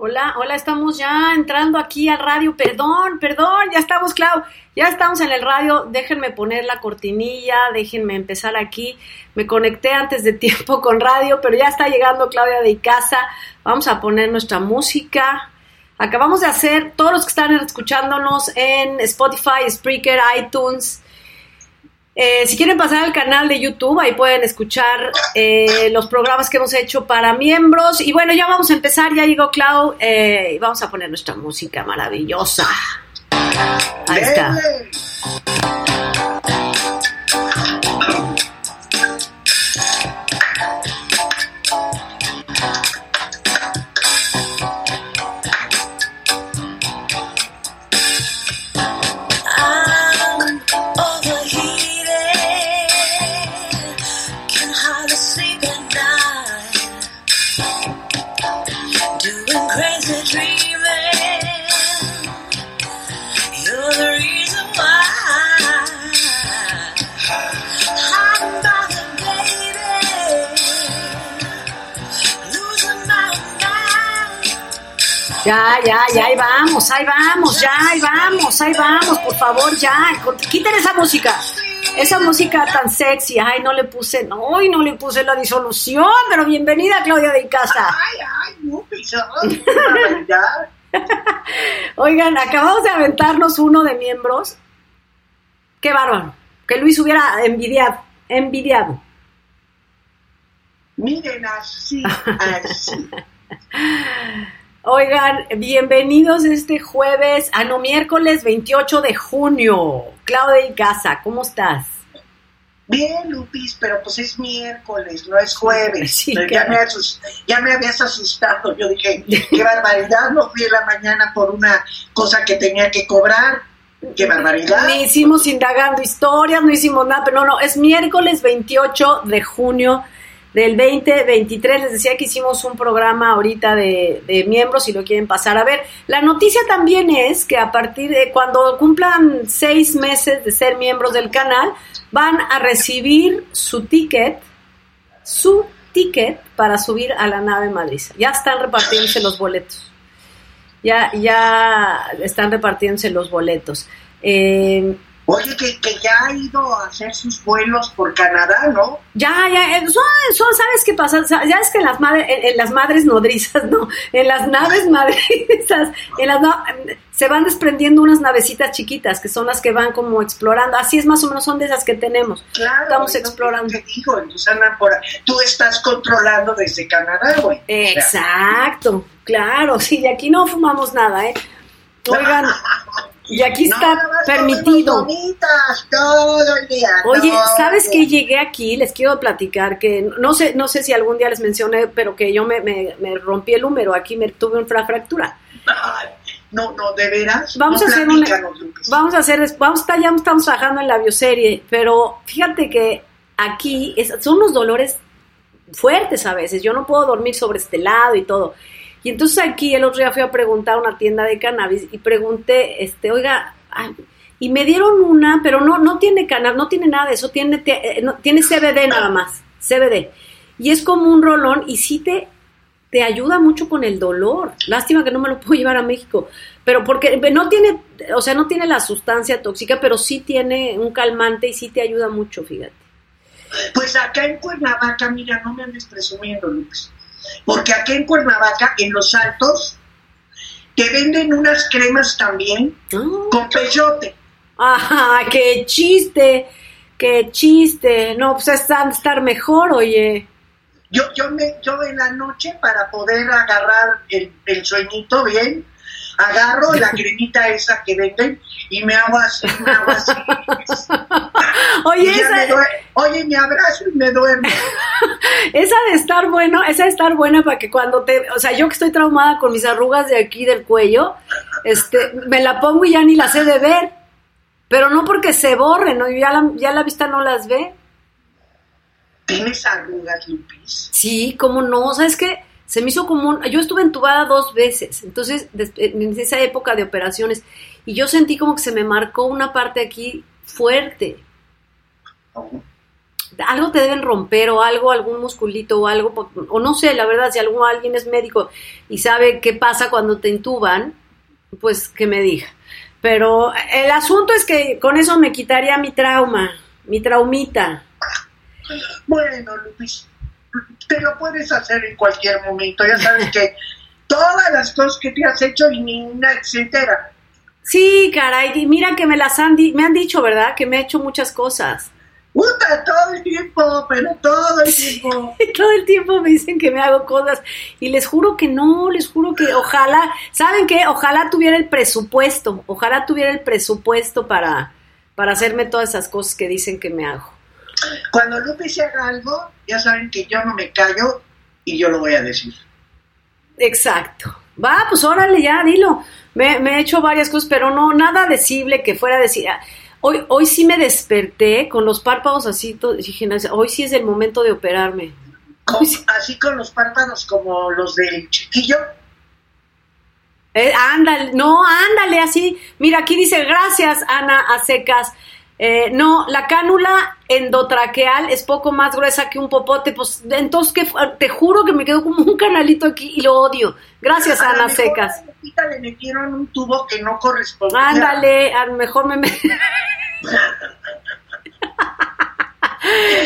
Hola, hola, estamos ya entrando aquí al radio. Perdón, perdón, ya estamos, Clau. Ya estamos en el radio. Déjenme poner la cortinilla, déjenme empezar aquí. Me conecté antes de tiempo con radio, pero ya está llegando Claudia de Icaza. Vamos a poner nuestra música. Acabamos de hacer, todos los que están escuchándonos en Spotify, Spreaker, iTunes, eh, si quieren pasar al canal de YouTube, ahí pueden escuchar eh, los programas que hemos hecho para miembros. Y bueno, ya vamos a empezar, ya llegó Clau eh, y vamos a poner nuestra música maravillosa. Ahí está. Ya, ya, ya, ahí vamos, ahí vamos, ya, ahí vamos, ahí vamos, por favor, ya, quiten esa música, esa música tan sexy, ay, no le puse, no, hoy no le puse la disolución, pero bienvenida Claudia de Casa. Ay, ay, no, Oigan, acabamos de aventarnos uno de miembros, qué bárbaro, que Luis hubiera envidiado, envidiado. Miren así, así. Oigan, bienvenidos este jueves, a ah, no, miércoles 28 de junio. Claudia y Casa, ¿cómo estás? Bien, Lupis, pero pues es miércoles, no es jueves. ya, me ya, me habías asustado. Yo dije, qué barbaridad, no fui en la mañana por una cosa que tenía que cobrar. ¡Qué barbaridad! Ni hicimos indagando historias, no hicimos nada, pero no, no, es miércoles 28 de junio del 2023. Les decía que hicimos un programa ahorita de, miembros, si lo quieren pasar a ver. La noticia también es que a partir de cuando cumplan seis meses de ser miembros del canal, van a recibir su ticket, su ticket para subir a la nave Madrid. Ya están repartiéndose los boletos. Ya, ya están repartiéndose los boletos. Eh, Oye, que, que, ya ha ido a hacer sus vuelos por Canadá, ¿no? Ya, ya, eh, son, ¿sabes qué pasa? Ya es que en las, madres, en, las madres nodrizas, ¿no? En las naves madrizas, en las, se van desprendiendo unas navecitas chiquitas que son las que van como explorando. Así es más o menos, son de esas que tenemos. Claro. Estamos explorando. Te digo, entonces andan por Tú estás controlando desde Canadá, güey. Exacto, claro, sí, y aquí no fumamos nada, ¿eh? Oigan, Y aquí está permitido. Oye, ¿sabes qué? Llegué aquí, les quiero platicar que no sé, no sé si algún día les mencioné, pero que yo me, me, rompí el húmero, aquí me tuve una fractura. no, no, de veras. Vamos a hacer una, vamos a hacer, vamos ya estamos trabajando en la bioserie, pero fíjate que aquí son unos dolores fuertes a veces. Yo no puedo dormir sobre este lado y todo. Y entonces aquí el otro día fui a preguntar a una tienda de cannabis y pregunté, este, oiga, y me dieron una, pero no, no tiene cannabis, no tiene nada de eso, tiene, eh, tiene CBD nada más, CBD. Y es como un rolón y sí te, te ayuda mucho con el dolor. Lástima que no me lo puedo llevar a México, pero porque no tiene, o sea, no tiene la sustancia tóxica, pero sí tiene un calmante y sí te ayuda mucho, fíjate. Pues acá en Cuernavaca, mira, no me andes presumiendo, Lux porque aquí en Cuernavaca, en los altos, te venden unas cremas también ah. con peyote. Ajá, qué chiste, qué chiste. No, pues están estar mejor, oye. Yo, yo, me, yo en la noche, para poder agarrar el, el sueñito bien, agarro la cremita esa que venden y me hago así, me hago así. Oye, esa... me Oye, me abrazo y me duermo. esa de estar bueno, esa de estar buena para que cuando te, o sea, yo que estoy traumada con mis arrugas de aquí del cuello, este, me la pongo y ya ni la sé de ver. Pero no porque se borren, ¿no? Ya la, ya la vista no las ve. ¿Tienes arrugas, Lupis? Sí, cómo no, ¿sabes qué? Se me hizo como Yo estuve entubada dos veces, entonces, en esa época de operaciones, y yo sentí como que se me marcó una parte aquí fuerte. Algo te deben romper o algo, algún musculito o algo, o no sé, la verdad, si algún, alguien es médico y sabe qué pasa cuando te intuban, pues que me diga. Pero el asunto es que con eso me quitaría mi trauma, mi traumita. Bueno, Lupis, te lo puedes hacer en cualquier momento. Ya sabes que todas las cosas que te has hecho y ninguna se entera. Sí, caray, mira que me las han, me han dicho, ¿verdad? Que me he hecho muchas cosas. Puta, todo el tiempo, pero todo el tiempo. todo el tiempo me dicen que me hago cosas y les juro que no, les juro que ojalá, ¿saben qué? Ojalá tuviera el presupuesto, ojalá tuviera el presupuesto para, para hacerme todas esas cosas que dicen que me hago. Cuando Lupe se haga algo, ya saben que yo no me callo y yo lo voy a decir. Exacto. Va, pues órale, ya, dilo. Me, me he hecho varias cosas, pero no, nada decible que fuera decir. Hoy, hoy sí me desperté con los párpados así, dije, hoy sí es el momento de operarme. Así con los párpados como los del chiquillo. Eh, ándale, no, ándale, así. Mira, aquí dice, gracias, Ana a secas. Eh, no, la cánula endotraqueal es poco más gruesa que un popote. Pues entonces, que te juro que me quedó como un canalito aquí y lo odio. Gracias, a Ana Secas. A le metieron un tubo que no correspondía. Ándale, a lo mejor me. me...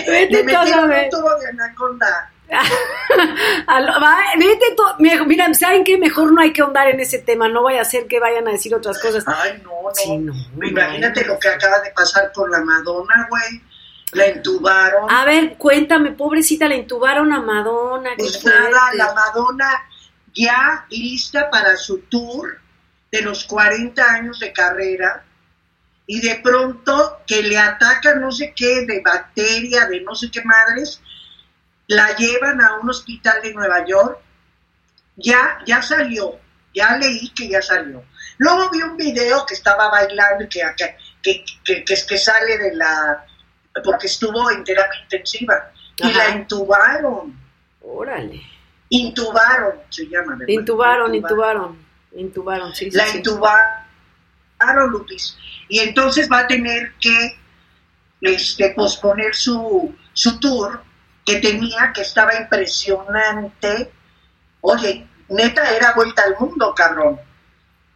Vete le metieron un tubo de anaconda. Mira, ¿saben qué? Mejor no hay que ahondar en ese tema, no vaya a ser que vayan a decir otras cosas. Ay, no, no. Imagínate lo que acaba de pasar con la Madonna, güey. La entubaron. A ver, cuéntame, pobrecita, la entubaron a Madonna. Pues nada, la Madonna ya lista para su tour de los 40 años de carrera y de pronto que le ataca no sé qué de bacteria, de no sé qué madres, la llevan a un hospital de Nueva York, ya, ya salió, ya leí que ya salió. Luego vi un video que estaba bailando y que, que, que, que, que sale de la, porque estuvo en terapia intensiva, y la intubaron. Órale. Intubaron, se llama. ¿verdad? Intubaron, intubaron, intubaron, sí, La sí, intubaron, Lupis. Y entonces va a tener que este, posponer su, su tour que tenía, que estaba impresionante. Oye, neta era vuelta al mundo, cabrón.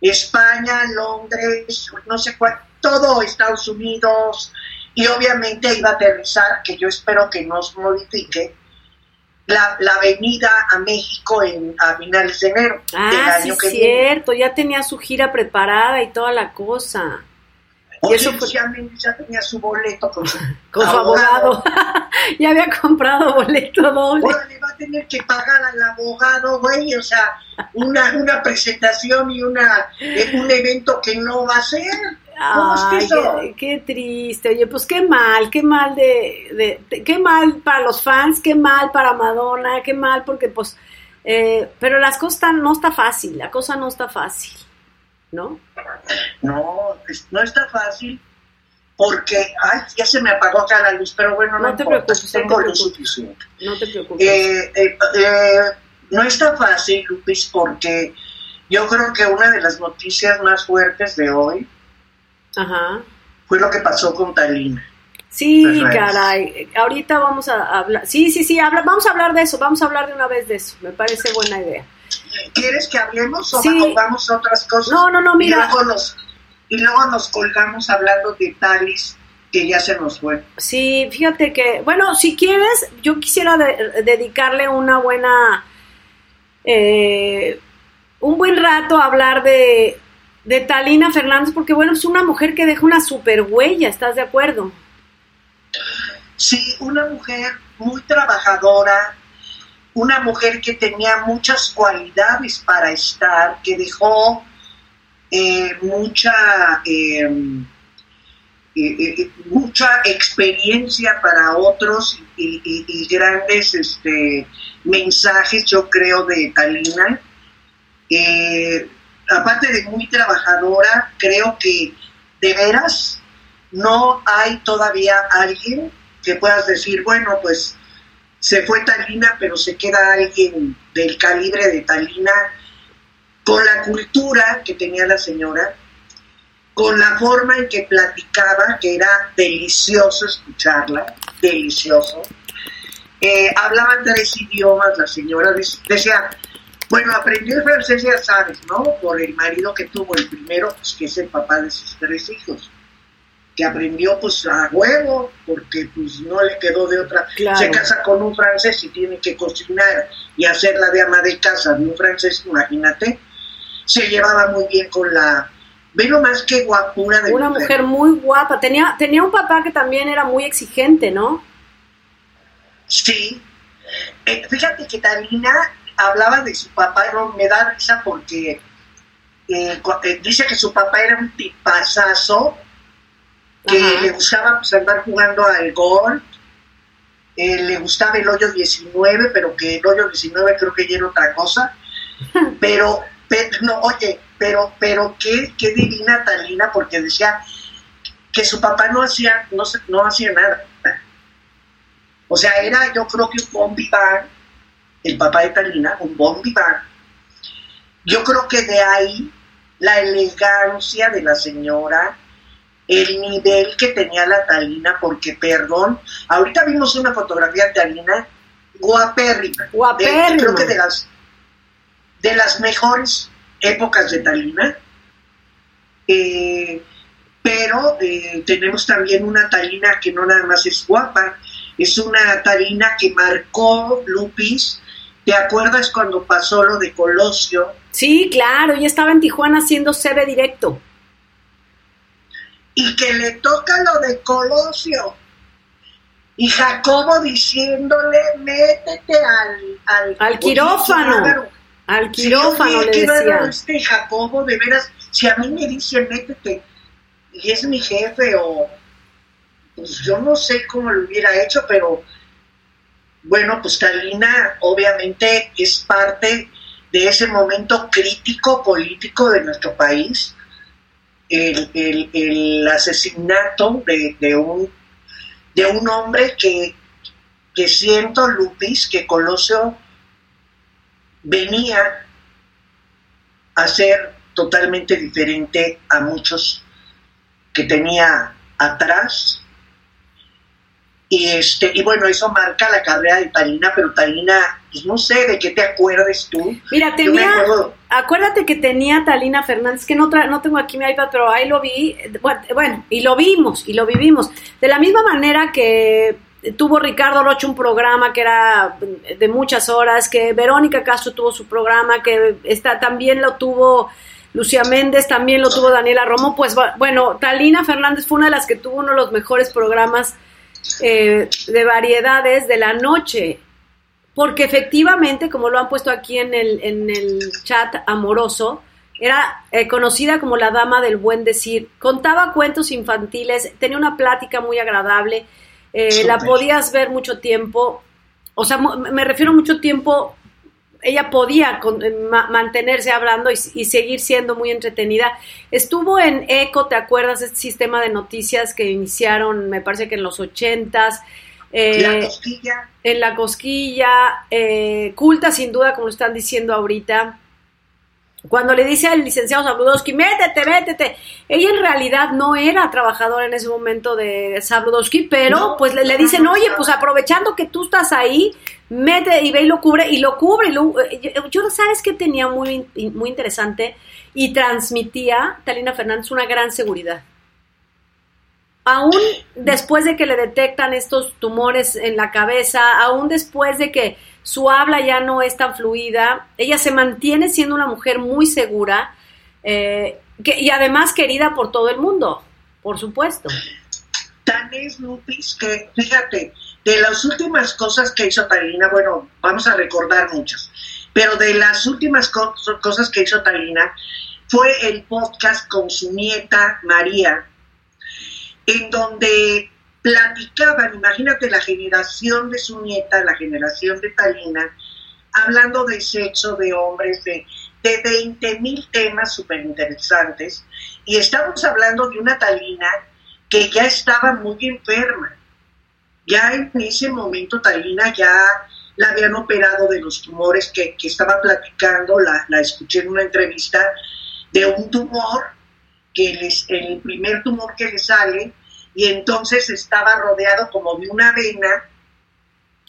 España, Londres, no sé cuál, todo Estados Unidos, y obviamente iba a aterrizar, que yo espero que no se modifique, la, la venida a México en, a finales de enero ah, del año sí, que cierto, ya tenía su gira preparada y toda la cosa. Y eso pues, ya, ya, tenía su boleto con su, con su abogado. ya había comprado boleto doble. Ahora le va a tener que pagar al abogado, güey, o sea, una, una presentación y una, eh, un evento que no va a ser. Ay, qué, qué, triste, oye, pues qué mal, qué mal de, de, qué mal para los fans, qué mal para Madonna, qué mal porque pues, eh, pero las cosas no está fácil, la cosa no está fácil, ¿no? No, no está fácil porque, ay, ya se me apagó acá la luz, pero bueno, no, no te importa, preocupes, tengo no lo suficiente. No te preocupes. Eh, eh, eh, no está fácil, Lupis, porque yo creo que una de las noticias más fuertes de hoy Ajá. fue lo que pasó con Talina. Sí, caray. Ahorita vamos a hablar. Sí, sí, sí. Habla, vamos a hablar de eso. Vamos a hablar de una vez de eso. Me parece buena idea. ¿Quieres que hablemos o sí. vamos a otras cosas? No, no, no, mira. Y luego, nos, y luego nos colgamos hablando de Talis que ya se nos fue. Sí, fíjate que, bueno, si quieres, yo quisiera de, dedicarle una buena, eh, un buen rato a hablar de, de Talina Fernández, porque bueno, es una mujer que deja una super huella, ¿estás de acuerdo? Sí, una mujer muy trabajadora, una mujer que tenía muchas cualidades para estar, que dejó eh, mucha, em, mucha experiencia para otros y, grandes este, mensajes, yo creo, de Talina. aparte de muy trabajadora, creo que de veras no hay todavía alguien que puedas decir, bueno, pues se fue Talina, pero se queda alguien del calibre de Talina, con la cultura que tenía la señora, con la forma en que platicaba, que era delicioso escucharla, delicioso. Eh, hablaba tres idiomas la señora, decía, bueno, aprendió el francés, ya sabes, ¿no? Por el marido que tuvo el primero, pues que es el papá de sus tres hijos que aprendió pues a huevo, porque pues no le quedó de otra. Se casa con un francés y tiene que cocinar y hacer la de ama de casa de un francés, imagínate. Se llevaba muy bien con la... Ve más que guapura de Una mujer. muy guapa. Tenía, tenía un papá que también era muy exigente, ¿no? Sí. Eh, fíjate que Talina hablaba de su papá y me da risa porque eh, eh, dice que su papá era un tipazazo que le gustaba pues, andar jugando al golf, eh, le gustaba el hoyo 19, pero que el hoyo 19 creo que ya era otra cosa. Pero, no, oye, pero, pero qué, qué divina Talina, porque decía que su papá no hacía, no, no hacía nada. O sea, era yo creo que un bombi el papá de Talina, un bombi Yo creo que de ahí la elegancia de la señora, el nivel que tenía la Talina, porque perdón, ahorita vimos una fotografía de Talina guapérrima. Guapérrima. creo que de las, de las mejores épocas de Talina. Eh, pero eh, tenemos también una Talina que no nada más es guapa, es una Talina que marcó Lupis. ¿Te acuerdas cuando pasó lo de Colosio? Sí, claro, ella estaba en Tijuana haciendo CB directo y que le toca lo de Colosio. Y Jacobo diciéndole, métete al... Al, quirófano. Al quirófano, le decía. Este Jacobo, de veras, si a mí me dice, métete, y es mi jefe, o... Pues yo no sé cómo lo hubiera hecho, pero... Bueno, pues Talina obviamente es parte de ese momento crítico político de nuestro país el, el, asesinato de, de, un, de un hombre que, que siento, Lupis, que Colosio venía a ser totalmente diferente a muchos que tenía atrás y, este, y bueno, eso marca la carrera de Talina, pero Talina, pues no sé de qué te acuerdes tú. Mira, tenía, acuérdate que tenía Talina Fernández, que no, no tengo aquí mi iPad, pero ahí lo vi, bueno, y lo vimos, y lo vivimos. De la misma manera que tuvo Ricardo Rocha un programa que era de muchas horas, que Verónica Castro tuvo su programa, que está, también lo tuvo... Lucía Méndez, también lo tuvo Daniela Romo, pues bueno, Talina Fernández fue una de las que tuvo uno de los mejores programas eh, de variedades de la noche, porque efectivamente, como lo han puesto aquí en el, en el chat amoroso, era eh, conocida como la dama del buen decir, contaba cuentos infantiles, tenía una plática muy agradable, eh, la podías ver mucho tiempo, o sea, me refiero mucho tiempo ella podía eh, mantenerse hablando y, seguir siendo muy entretenida. Estuvo en ECO, ¿te acuerdas? Este sistema de noticias que iniciaron, me parece que en los ochentas. Eh, la cosquilla. En la cosquilla, eh, culta sin duda, como están diciendo ahorita. Cuando le dice al licenciado Sabludowski, métete, métete, ella en realidad no era trabajadora en ese momento de Sabludowski, pero pues le, dicen, oye, pues aprovechando que tú estás ahí, mete y ve y lo cubre, y lo cubre. Eh, yo, sabes que tenía muy, muy interesante y transmitía, Talina Fernández, una gran seguridad. Aún después de que le detectan estos tumores en la cabeza, aún después de que su habla ya no es tan fluida, ella se mantiene siendo una mujer muy segura eh, y además querida por todo el mundo, por supuesto. Tan es Lupis que, fíjate, de las últimas cosas que hizo Talina, bueno, vamos a recordar muchas, pero de las últimas cosas que hizo Talina, fue el podcast con su nieta María, en donde platicaban, imagínate la generación de su nieta, la generación de Talina, hablando de sexo, de hombres, de, de 20 mil temas súper interesantes. Y estamos hablando de una Talina que ya estaba muy enferma. Ya en ese momento Talina ya la habían operado de los tumores que, que estaba platicando, la, la, escuché en una entrevista, de un tumor, que les, el primer tumor que le sale, y entonces estaba rodeado como de una vena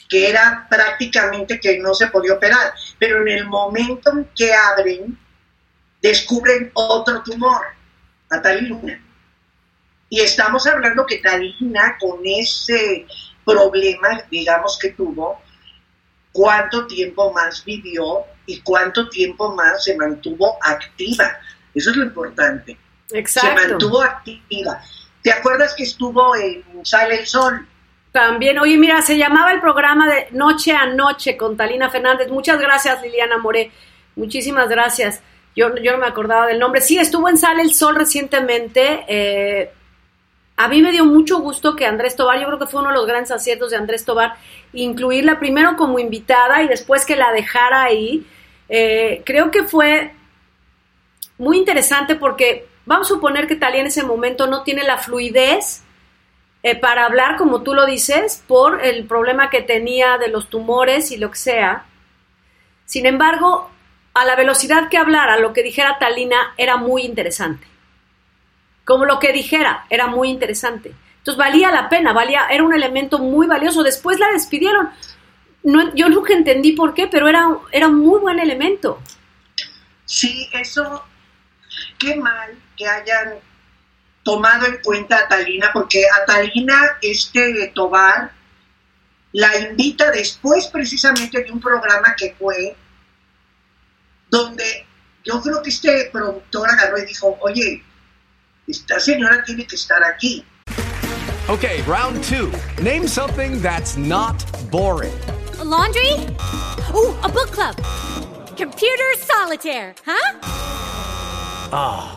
que era prácticamente que no se podía operar, pero en el momento en que abren, descubren otro tumor, a Talina. Y estamos hablando que Talina con ese problema, digamos que tuvo, cuánto tiempo más vivió y cuánto tiempo más se mantuvo activa. Eso es lo importante. Exacto. Se mantuvo activa. ¿Te acuerdas que estuvo en Sale el Sol? También, oye, mira, se llamaba el programa de Noche a Noche con Talina Fernández. Muchas gracias, Liliana Moré. Muchísimas gracias. Yo, yo no me acordaba del nombre. Sí, estuvo en Sale el Sol recientemente. Eh, a mí me dio mucho gusto que Andrés Tobar, yo creo que fue uno de los grandes aciertos de Andrés Tobar, incluirla primero como invitada y después que la dejara ahí. Eh, creo que fue muy interesante porque Vamos a suponer que Talía en ese momento no tiene la fluidez eh, para hablar, como tú lo dices, por el problema que tenía de los tumores y lo que sea. Sin embargo, a la velocidad que hablara, lo que dijera Talina era muy interesante. Como lo que dijera, era muy interesante. Entonces valía la pena, valía, era un elemento muy valioso. Después la despidieron. No, yo nunca entendí por qué, pero era, era un muy buen elemento. Sí, eso, qué mal que hayan tomado en cuenta a Talina, porque a Talina este Tobar la invita después precisamente de un programa que fue donde yo creo que este productor agarró y dijo, oye, esta señora tiene que estar aquí. Okay, round two. Name something that's not boring. A laundry? Ooh, a book club. Computer solitaire, huh? Ah.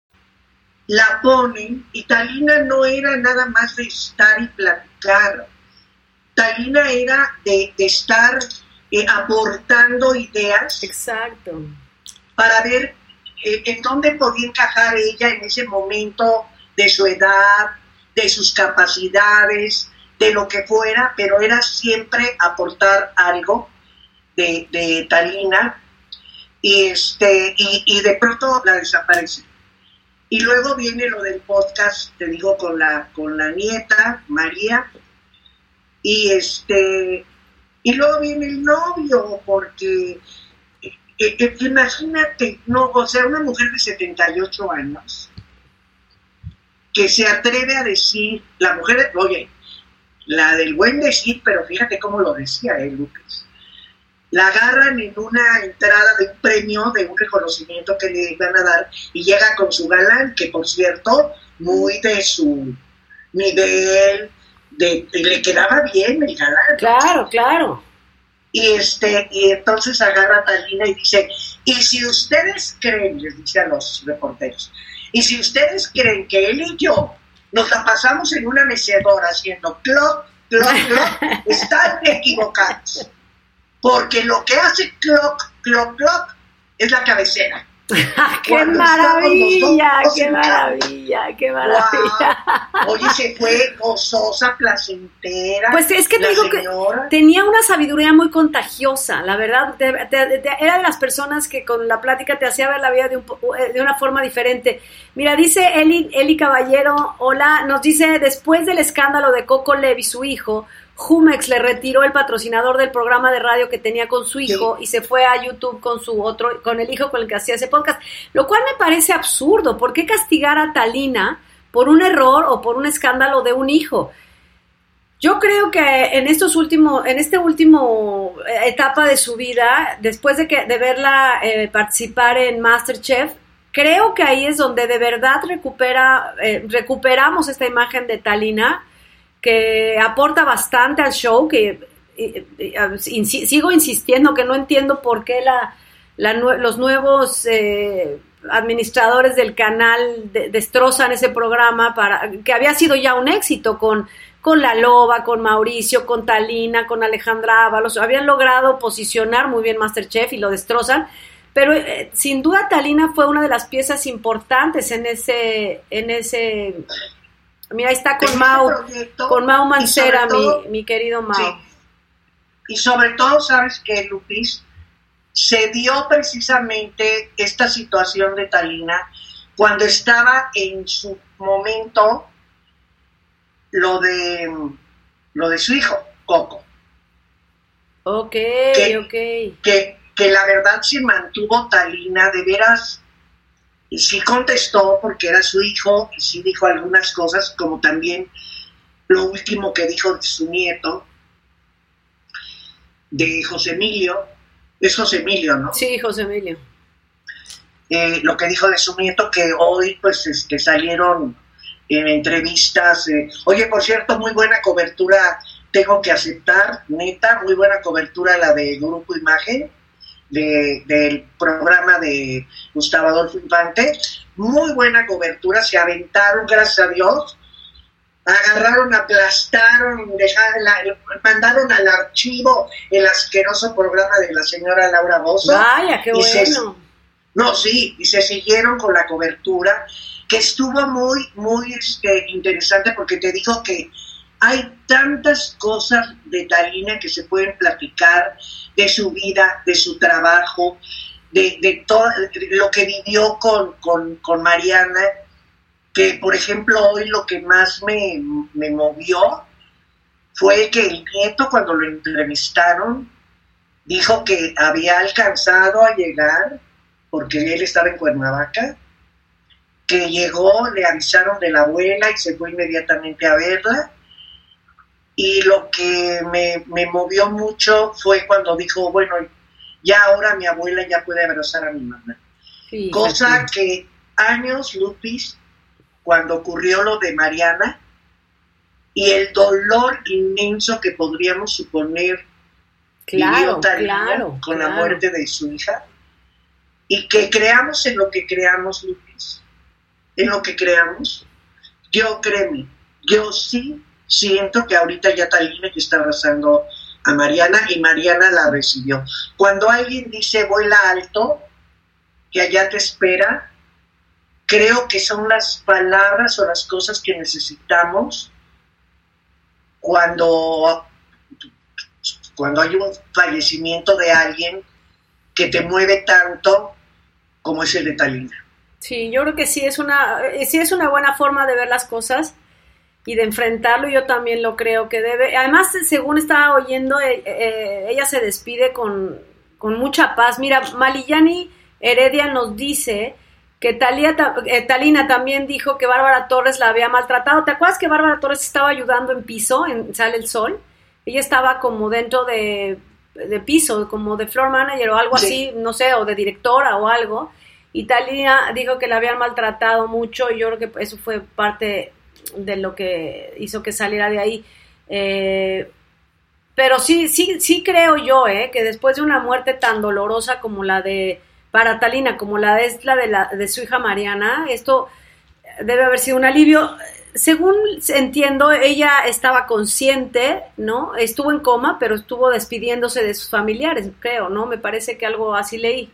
La ponen y Talina no era nada más de estar y platicar. Talina era de, de estar eh, aportando ideas. Exacto. Para ver eh, en dónde podía encajar ella en ese momento de su edad, de sus capacidades, de lo que fuera, pero era siempre aportar algo de, de Talina y, este, y, y de pronto la desaparece. Y luego viene lo del podcast, te digo, con la, con la nieta, María, y este y luego viene el novio, porque eh, eh, imagínate, no, o sea, una mujer de 78 años que se atreve a decir, la mujer, oye, la del buen decir, pero fíjate cómo lo decía él, Lucas. La agarran en una entrada de un premio, de un reconocimiento que le van a dar, y llega con su galán, que por cierto, muy de su nivel, de, le quedaba bien el galán. Claro, claro. Y, este, y entonces agarra a Talina y dice, y si ustedes creen, les dice a los reporteros, y si ustedes creen que él y yo nos la pasamos en una mecedora haciendo clock, clock, clock, están equivocados. Porque lo que hace clock, clock, clock es la cabecera. ¡Qué maravilla! ¡Qué maravilla! ¡Qué maravilla! Oye, se fue gozosa, placentera. Pues es que te digo que tenía una sabiduría muy contagiosa, la verdad. era de las personas que con la plática te hacía ver la vida de, eh, de una forma diferente. Mira, dice Eli, Eli Caballero, hola, nos dice, después del escándalo de Coco Levi, su hijo, Jumex le retiró el patrocinador del programa de radio que tenía con su hijo y se fue a YouTube con su otro, con el hijo con el que hacía ese podcast, lo cual me parece absurdo. ¿Por qué castigar a Talina por un error o por un escándalo de un hijo? Yo creo que en estos últimos, en este último eh, etapa de su vida, después de que de verla eh, participar en MasterChef, creo que ahí es donde de verdad recupera, eh, recuperamos esta imagen de Talina que aporta bastante al show, que sigo insistiendo que no entiendo por qué la, los nuevos eh, administradores del canal destrozan ese programa para que había sido ya un éxito con con La Loba, con Mauricio, con Talina, con Alejandra Ábalos, habían logrado posicionar muy bien Masterchef y lo destrozan, pero eh, sin duda Talina fue una de las piezas importantes en ese en ese Mira, ahí está con Mau, con Mau Mancera, mi, querido Mau. Y sobre todo, ¿sabes que Lupis? Se dio precisamente esta situación de Talina cuando estaba en su momento lo de lo de su hijo, Coco. Ok, ok. Que, que la verdad se mantuvo Talina, de veras y sí contestó porque era su hijo y sí dijo algunas cosas, como también lo último que dijo de su nieto, de José Emilio. Es José Emilio, ¿no? Sí, José Emilio. Eh, lo que dijo de su nieto, que hoy pues este, salieron en entrevistas. Eh, oye, por cierto, muy buena cobertura, tengo que aceptar, neta, muy buena cobertura la de Grupo Imagen del programa de Gustavo Adolfo Infante. Muy buena cobertura, se aventaron, gracias a Dios. Agarraron, aplastaron, dejaron mandaron al archivo el asqueroso programa de la señora Laura Bozo. Vaya, qué bueno. no, sí, y se siguieron con la cobertura, que estuvo muy, muy este, interesante porque te dijo que hay tantas cosas de Talina que se pueden platicar de su vida, de su trabajo, de, todo lo que vivió con, con, Mariana, que por ejemplo hoy lo que más me, me movió fue que el nieto cuando lo entrevistaron dijo que había alcanzado a llegar, porque él estaba en Cuernavaca, que llegó, le avisaron de la abuela y se fue inmediatamente a verla, y lo que me, movió mucho fue cuando dijo, bueno, ya ahora mi abuela ya puede abrazar a mi mamá. Cosa que años, Lupis, cuando ocurrió lo de Mariana, y el dolor inmenso que podríamos suponer claro, claro, con la muerte de su hija, y que creamos en lo que creamos, Lupis, en lo que creamos, yo créeme, yo sí siento que ahorita ya Talina que está abrazando a Mariana y Mariana la recibió. Cuando alguien dice vuela alto, que allá te espera, creo que son las palabras o las cosas que necesitamos cuando, cuando hay un fallecimiento de alguien que te mueve tanto como es el de Talina. Sí, yo creo que sí es una, sí es una buena forma de ver las cosas y de enfrentarlo yo también lo creo que debe. Además, según estaba oyendo, eh, eh, ella se despide con, mucha paz. Mira, Malillani Heredia nos dice que Talía, eh, Talina también dijo que Bárbara Torres la había maltratado. ¿Te acuerdas que Bárbara Torres estaba ayudando en piso, en Sale el Sol? Ella estaba como dentro de, piso, como de floor manager o algo así, no sé, o de directora o algo. Y Talía dijo que la habían maltratado mucho y yo creo que eso fue parte de lo que hizo que saliera de ahí. Eh, pero sí, sí, sí creo yo, eh, que después de una muerte tan dolorosa como la de para Talina, como la es la de, la de su hija Mariana, esto debe haber sido un alivio. Según entiendo, ella estaba consciente, ¿no? Estuvo en coma, pero estuvo despidiéndose de sus familiares, creo, ¿no? Me parece que algo así leí.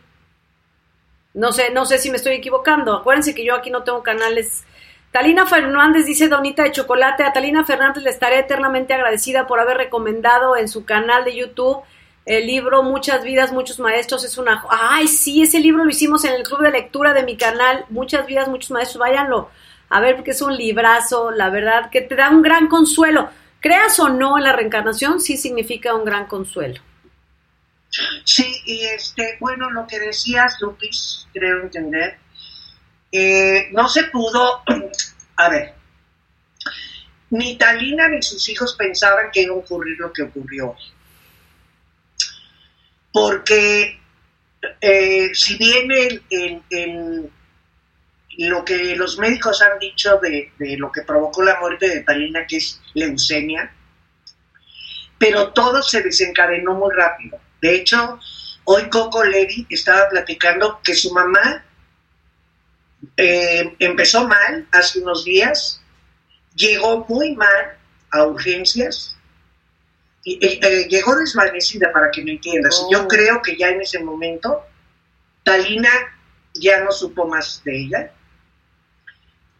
No sé, no sé si me estoy equivocando. Acuérdense que yo aquí no tengo canales. Talina Fernández dice Donita de Chocolate. A Talina Fernández le estaré eternamente agradecida por haber recomendado en su canal de YouTube el libro Muchas vidas, muchos maestros. Es una. Ay, sí, ese libro lo hicimos en el club de lectura de mi canal. Muchas vidas, muchos maestros. Váyanlo a ver porque es un librazo, la verdad, que te da un gran consuelo. Creas o no en la reencarnación, sí significa un gran consuelo. Sí, y este, bueno, lo que decías, Lupis, creo entender, eh, no se pudo, a ver, ni Talina ni sus hijos pensaban que iba a ocurrir lo que ocurrió. Porque eh, si bien el, lo que los médicos han dicho de, de, lo que provocó la muerte de Talina, que es leucemia, pero todo se desencadenó muy rápido. De hecho, hoy Coco Levy estaba platicando que su mamá eh, empezó mal hace unos días, llegó muy mal a urgencias, y, eh, llegó desvanecida para que me entiendas. Yo oh. creo que ya en ese momento Talina ya no supo más de ella.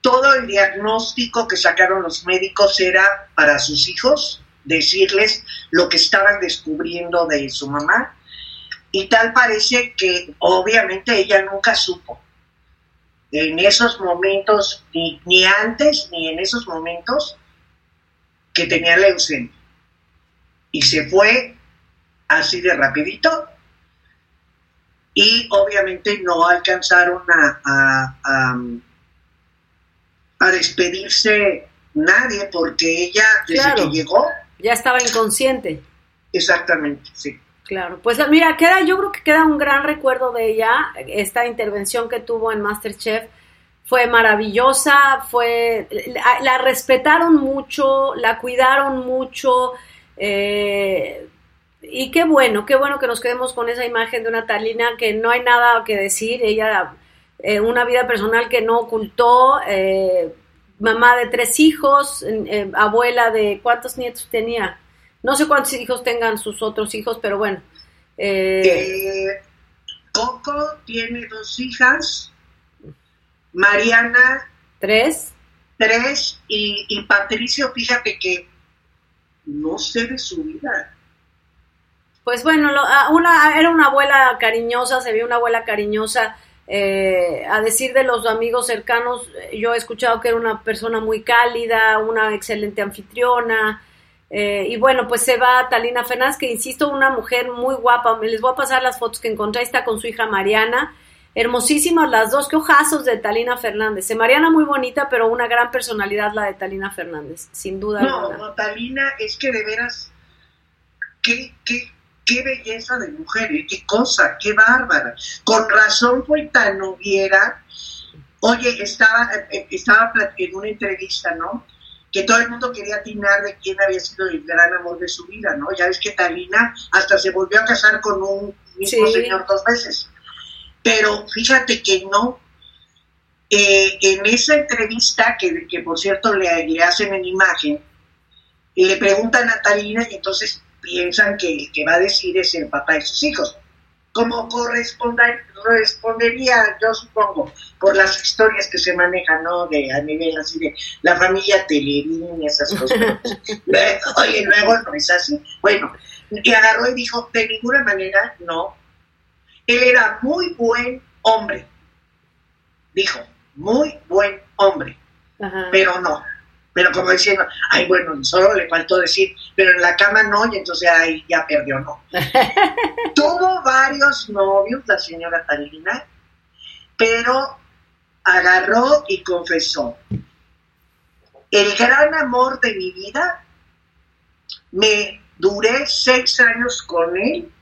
Todo el diagnóstico que sacaron los médicos era para sus hijos, decirles lo que estaban descubriendo de su mamá. Y tal parece que obviamente ella nunca supo. En esos momentos, ni, ni antes ni en esos momentos, que tenía leucemia. Y se fue así de rapidito. Y obviamente no alcanzaron a, a, a, despedirse nadie porque ella, desde que llegó, ya estaba inconsciente. Exactamente, sí. Claro, pues mira, queda, yo creo que queda un gran recuerdo de ella, esta intervención que tuvo en Masterchef fue maravillosa, fue, la, respetaron mucho, la cuidaron mucho, eh, y qué bueno, qué bueno que nos quedemos con esa imagen de una Talina que no hay nada que decir, ella, eh, una vida personal que no ocultó, eh, mamá de tres hijos, abuela de cuántos nietos tenía. No sé cuántos hijos tengan sus otros hijos, pero bueno. Eh, Coco tiene dos hijas, Mariana. Tres. Tres, y, y Patricio, fíjate que no sé de su vida. Pues bueno, una, era una abuela cariñosa, se vio una abuela cariñosa eh, a decir de los amigos cercanos, yo he escuchado que era una persona muy cálida, una excelente anfitriona. Eh, y bueno, pues se va Talina Fernández, que insisto, una mujer muy guapa. Les voy a pasar las fotos que encontré. Está con su hija Mariana. Hermosísimas las dos. Qué ojazos de Talina Fernández. Mariana muy bonita, pero una gran personalidad la de Talina Fernández, sin duda. No, no, Talina es que de veras, qué, qué, qué belleza de mujer, ¿eh? qué cosa, qué bárbara. Con razón fue tan noviera. Oye, estaba, eh, estaba en una entrevista, ¿no? Que todo el mundo quería atinar de quién había sido el gran amor de su vida, ¿no? Ya ves que Talina hasta se volvió a casar con un mismo señor dos veces. Pero fíjate que no. Eh, en esa entrevista, que, que por cierto le, le hacen en imagen, le preguntan a Talina y entonces piensan que que va a decir es el papá de sus hijos. Como correspondería, yo supongo, por las historias que se manejan, ¿no? De a nivel así de la familia Telerín y esas cosas. Oye, luego no es así. Bueno, y agarró y dijo, de ninguna manera, no. Él era muy buen hombre. Dijo, muy buen hombre. Pero no, pero como diciendo, ay, bueno, solo le faltó decir, pero en la cama no, y entonces ahí ya perdió, no. Tuvo varios novios la señora Talina, pero agarró y confesó, el gran amor de mi vida, me duré seis años con él,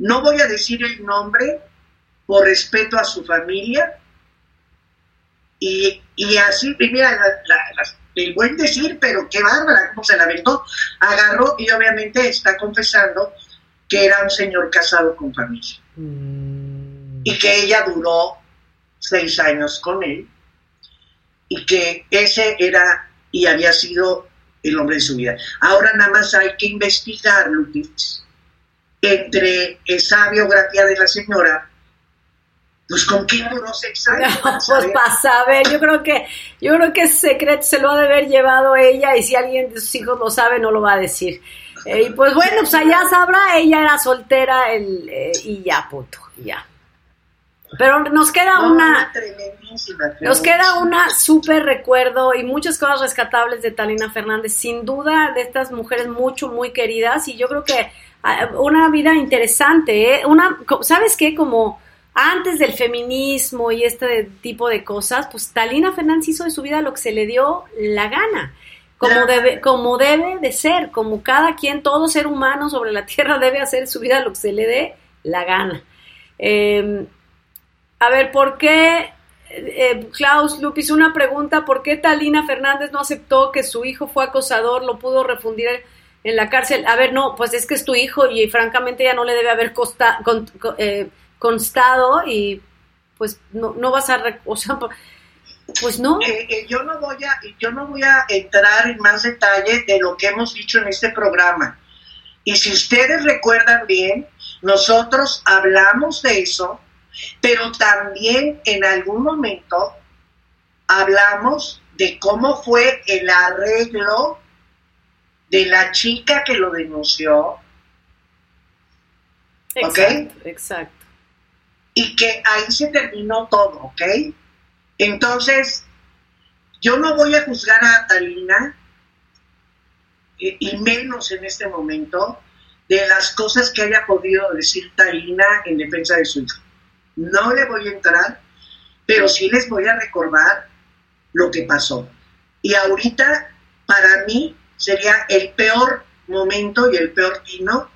no voy a decir el nombre por respeto a su familia, y, y así, mira, el buen decir, pero qué bárbara, cómo se la aventó. Agarró y obviamente está confesando que era un señor casado con familia. Mm. Y que ella duró seis años con él. Y que ese era y había sido el hombre de su vida. Ahora nada más hay que investigar, Lutitz, entre esa biografía de la señora Pues con seis años. No, pues para saber, yo creo que, yo creo que ese secreto se lo ha de haber llevado ella y si alguien de sus hijos lo sabe no lo va a decir. Eh, y pues bueno, pues allá sabrá, ella era soltera el, eh, y ya, puto, ya. Pero nos queda No, una, tremendísima, nos queda una súper recuerdo y muchas cosas rescatables de Talina Fernández, sin duda de estas mujeres mucho, muy queridas y yo creo que ah, una vida interesante, ¿eh? una, ¿sabes qué? Como antes del feminismo y este tipo de cosas, pues Talina Fernández hizo de su vida lo que se le dio la gana. Como debe, como debe de ser, como cada quien, todo ser humano sobre la tierra debe hacer su vida lo que se le dé la gana. Eh, a ver, ¿por qué, eh, Klaus Lupis, una pregunta, ¿por qué Talina Fernández no aceptó que su hijo fue acosador, lo pudo refundir en la cárcel? A ver, no, pues es que es tu hijo y francamente ya no le debe haber costa- con- con- eh, constado y pues no, no vas a, o sea, pues no. Eh, eh, yo no voy a yo no voy a entrar en más detalle de lo que hemos dicho en este programa y si ustedes recuerdan bien nosotros hablamos de eso pero también en algún momento hablamos de cómo fue el arreglo de la chica que lo denunció ¿ok? Exacto, exacto. Y que ahí se terminó todo, ¿ok? Entonces, yo no voy a juzgar a Talina, y, y menos en este momento, de las cosas que haya podido decir Talina en defensa de su hijo. No le voy a entrar, pero sí les voy a recordar lo que pasó. Y ahorita, para mí, sería el peor momento y el peor tino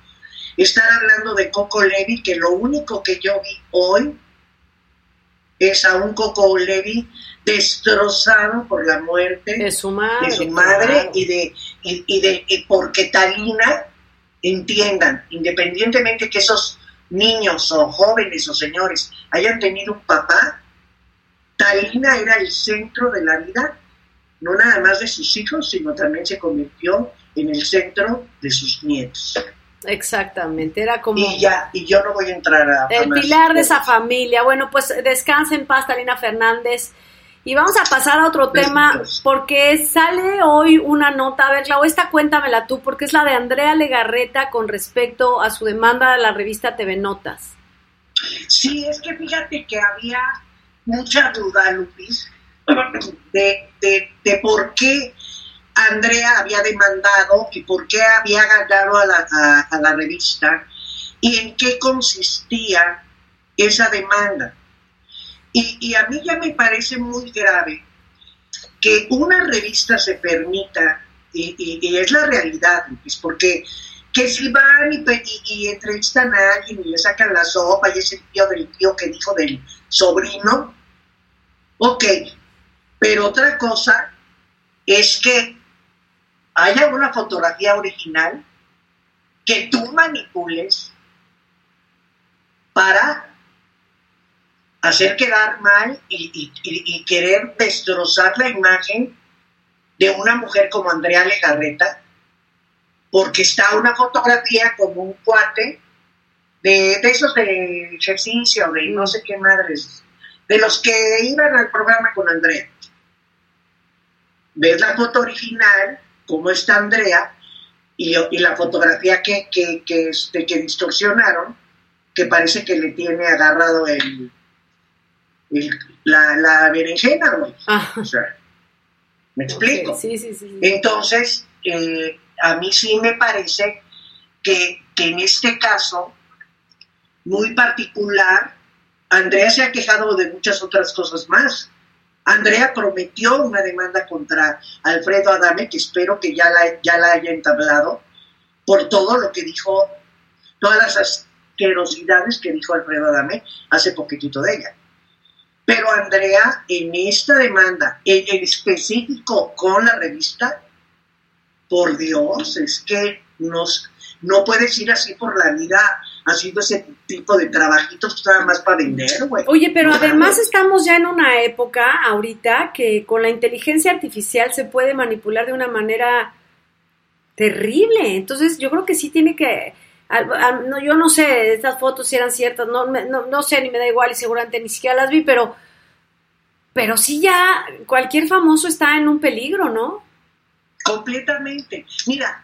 estar hablando de Coco Levi, que lo único que yo vi hoy es a un Coco Levi destrozado por la muerte De su madre. de su madre claro. y de y, y de y porque Talina entiendan independientemente que esos niños o jóvenes o señores hayan tenido un papá Talina era el centro de la vida no nada más de sus hijos sino también se convirtió en el centro de sus nietos Exactamente, era como... y ya y yo no voy a entrar a El pilar de esa familia. Bueno, pues descansa en paz, Talina Fernández. Y vamos a pasar a otro Besitos. tema, porque sale hoy una nota. A ver, Clau, esta cuéntamela tú, porque es la de Andrea Legarreta con respecto a su demanda a la revista TV Notas. Sí, es que fíjate que había mucha duda, Lupis, de, de, de por qué Andrea había demandado y por qué había ganado a la, a- la revista y en qué consistía esa demanda. Y, y a mí ya me parece muy grave que una revista se permita, y, y- es la realidad, Lupis, porque que si van y entrevistan a alguien y le sacan la sopa y es el tío del tío que dijo del sobrino, ok, pero otra cosa es que haya una fotografía original que tú manipules para hacer quedar mal y querer destrozar la imagen de una mujer como Andrea Legarreta, porque está una fotografía como un cuate de, de esos de ejercicio, de no sé qué madres, de los que iban al programa con Andrea. Ves la foto original, cómo está Andrea, y, y la fotografía que, que, que, este, que distorsionaron, que parece que le tiene agarrado el, el- la, la berenjena, güey. Ah, O sea, ¿me explico? sí, sí. sí. Entonces, eh, a mí sí me parece que, que en este caso, muy particular, Andrea se ha quejado de muchas otras cosas más. Andrea prometió una demanda contra Alfredo Adame, que espero que ya la, ya la haya entablado, por todo lo que dijo, todas las asquerosidades que dijo Alfredo Adame hace poquitito de ella. Pero Andrea, en esta demanda, en, en específico con la revista, por Dios, es que nos, no puedes ir así por la vida haciendo ese tipo de trabajitos nada más para vender, güey. Oye, pero No además estamos ya en una época ahorita que con la inteligencia artificial se puede manipular de una manera terrible. Entonces yo creo que sí tiene que yo no sé estas fotos si eran ciertas, no, no, no sé, ni me da igual y seguramente ni siquiera las vi, pero, pero sí ya cualquier famoso está en un peligro, ¿no? Completamente. Mira.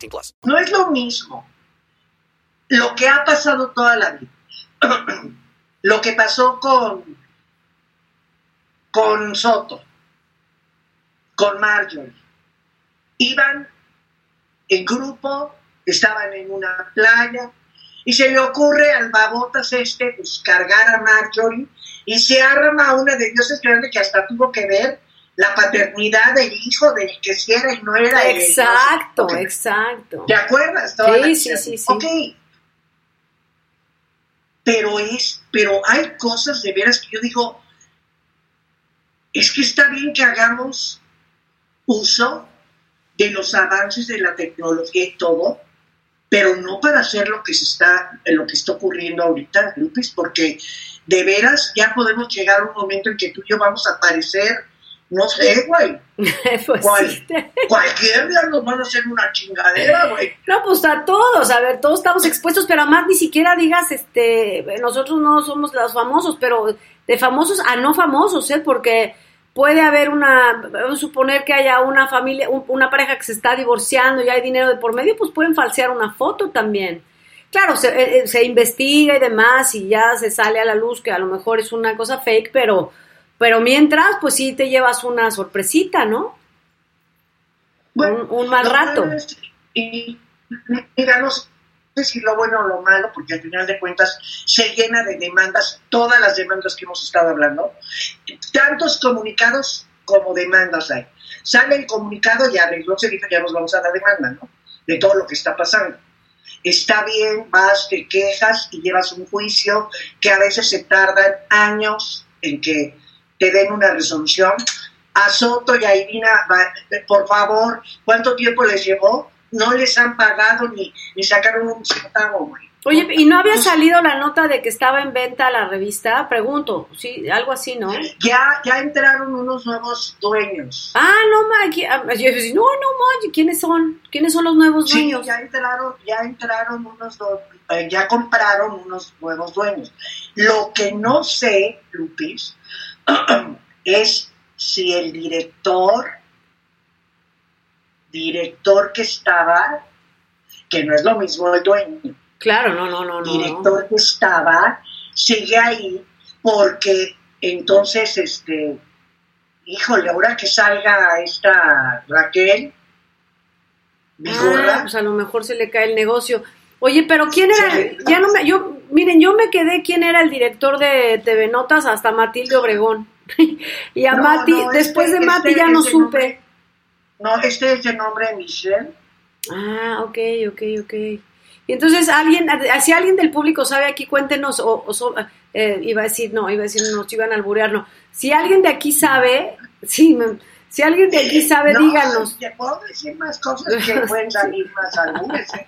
18 plus. No es lo mismo lo que ha pasado toda la vida. lo que pasó con con Soto, con Marjorie. Iban en grupo, estaban en una playa, y se le ocurre al babotas este pues, cargar a Marjorie y se arma una de dioses grande que hasta tuvo que ver la paternidad del hijo del que si era y no era exacto exacto. ¿te acuerdas? sí, sí, sí, sí. Ok. Pero es pero hay cosas de veras que yo digo es que está bien que hagamos uso de los avances de la tecnología y todo pero no para hacer lo que se está, lo que está ocurriendo ahorita, Lupis, porque de veras ya podemos llegar a un momento en que tú y yo vamos a aparecer, no sé, güey. pues Cualquier día nos van a hacer una chingadera, güey. No, pues a todos, a ver, todos estamos expuestos, pero además ni siquiera digas, este, nosotros no somos los famosos, pero de famosos a no famosos, ¿eh? Porque puede haber una, vamos a suponer que haya una familia, una pareja que se está divorciando y hay dinero de por medio, pues pueden falsear una foto también. Claro, se, eh, eh, se, investiga y demás y ya se sale a la luz que a lo mejor es una cosa fake, pero, pero mientras, pues sí te llevas una sorpresita, ¿no? Bueno, un, mal rato. y, mira, no si lo bueno o lo malo, porque al final de cuentas se llena de demandas, todas las demandas que hemos estado hablando, tantos comunicados como demandas hay. Sale el comunicado y arregló, se dice, ya nos vamos a la demanda, ¿no? De todo lo que está pasando. Está bien, vas, te quejas y llevas un juicio que a veces se tardan años en que te den una resolución. A Soto y a Irina, por favor, ¿cuánto tiempo les llevó? no les han pagado ni, ni sacaron un centavo, güey. Oye, ¿y no había salido la nota de que estaba en venta la revista? Pregunto, sí, algo así, ¿no? Ya, ya entraron unos nuevos dueños. Ah, no, ma, ah, no, no, ma, ¿quiénes son? ¿Quiénes son los nuevos dueños? Sí, ya entraron, ya entraron unos, eh, ya compraron unos nuevos dueños. Lo que no sé, Lupis, es si el director director que estaba, que no es lo mismo el dueño. Claro, no, no, no. Director que estaba, sigue ahí porque entonces, este, híjole, ahora que salga esta Raquel, ah, pues a lo mejor se le cae el negocio. Oye, pero ¿quién era? Ya no me, yo, miren, yo me quedé quién era el director de TV Notas hasta Matilde Obregón. y a Mati, este, después de Mati ya no supe. No, este es el nombre de Michelle. Ah, ok, ok, ok. Y entonces, alguien, si alguien del público sabe aquí, cuéntenos, o, eh, iba a decir, no, iba a decir, nos iban a alburear, no. Si alguien de aquí sabe, sí, si alguien de aquí sabe, díganos. puedo decir más cosas que pueden salir más algunas. ¿eh?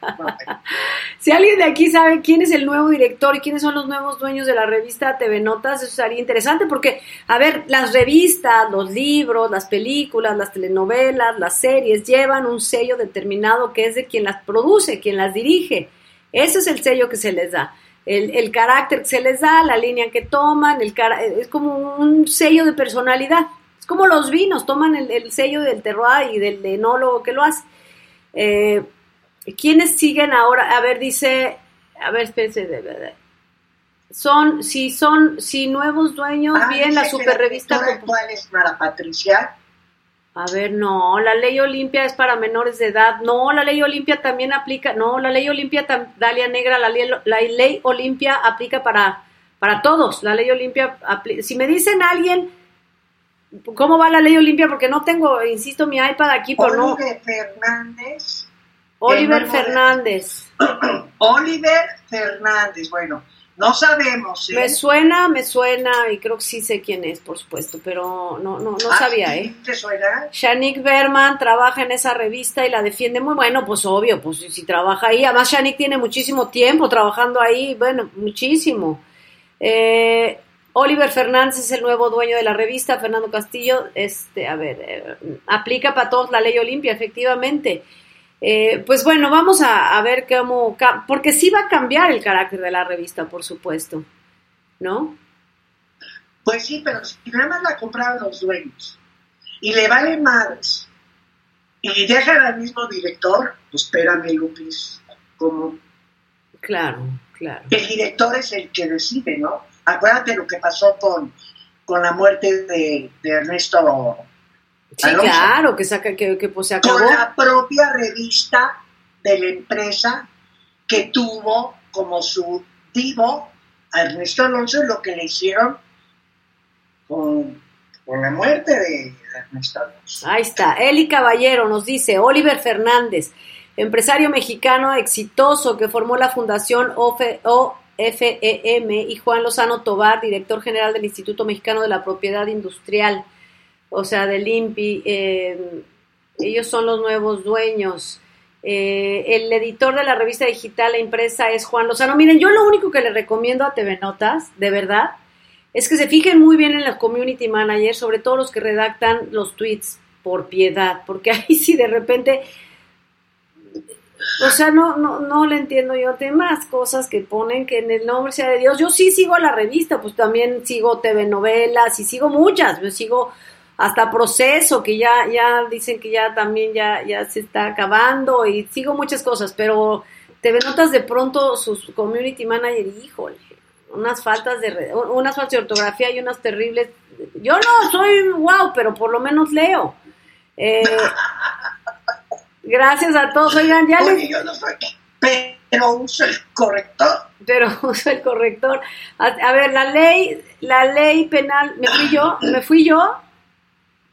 si alguien de aquí sabe quién es el nuevo director y quiénes son los nuevos dueños de la revista TV Notas, eso sería interesante porque, a ver, las revistas, los libros, las películas, las telenovelas, las series llevan un sello determinado que es de quien las produce, quien las dirige. Ese es el sello que se les da. El, el carácter que se les da, la línea que toman, el es como un sello de personalidad. Es como los vinos, toman el, sello del terroir y del enólogo que lo hace. Eh, ¿Quiénes siguen ahora? A ver, dice, a ver, espérense, de verdad. Son, si son, si nuevos dueños, Ah, bien, la dice que super revista. directora actual es Mara Patricia. A ver, no, la ley Olimpia es para menores de edad. No, la ley Olimpia también aplica. No, la ley Olimpia, Dalia Negra, la ley, la ley Olimpia aplica para, para todos. La ley Olimpia, si me dicen alguien, ¿cómo va la ley Olimpia? Porque no tengo, insisto, mi iPad aquí, pero no. Oliver Fernández. Oliver Fernández. Oliver Fernández, bueno, no sabemos. ¿eh? Me suena, me suena, y creo que sí sé quién es, por supuesto, pero no, no, no Ah, sabía. ¿eh? ¿Te suena? Shanik Berman trabaja en esa revista y la defiende muy bueno, pues obvio, pues si, si trabaja ahí, además Shanik tiene muchísimo tiempo trabajando ahí, bueno, muchísimo. Eh, Oliver Fernández es el nuevo dueño de la revista, Fernando Castillo, este, a ver, eh, aplica para todos la ley Olimpia, efectivamente. Eh, pues bueno, vamos a, a ver cómo, porque sí va a cambiar el carácter de la revista, por supuesto, ¿no? Pues sí, pero si nada más la compraron los dueños y le valen madres y dejan al mismo director, pues espérame, Lupis, como Claro, claro. el director es el que decide, ¿no? Acuérdate lo que pasó con, con la muerte de, de Ernesto Sí, Alonso. claro, que saca, que, que pues se acabó. con la propia revista de la empresa que tuvo como su divo a Ernesto Alonso lo que le hicieron con, con la muerte de Ernesto Alonso. Ahí está. Eli Caballero nos dice, Oliver Fernández, empresario mexicano exitoso que formó la Fundación OFE OFEM y Juan Lozano Tobar, director general del Instituto Mexicano de la Propiedad Industrial, o sea, del INPI. eh, ellos son los nuevos dueños. Eh, el editor de la revista digital e impresa es Juan Lozano. Miren, yo lo único que le recomiendo a TV Notas, de verdad, es que se fijen muy bien en los community managers, sobre todo los que redactan los tweets por piedad, porque ahí sí de repente, o sea, no, no, no le entiendo yo temas, cosas que ponen que en el nombre sea de Dios. Yo sí sigo la revista, pues también sigo TV novelas y sigo muchas, yo sigo hasta proceso, que ya, ya dicen que ya también ya, ya se está acabando y sigo muchas cosas, pero TV Notas de pronto sus community manager, híjole, unas faltas de unas faltas de ortografía y unas terribles. Yo no soy wow, pero por lo menos leo. Eh, gracias a todos. Oigan, ya Oye, les, yo no soy, pero uso el corrector. pero uso el corrector. A, a ver, la ley, la ley penal, me fui yo, me fui yo.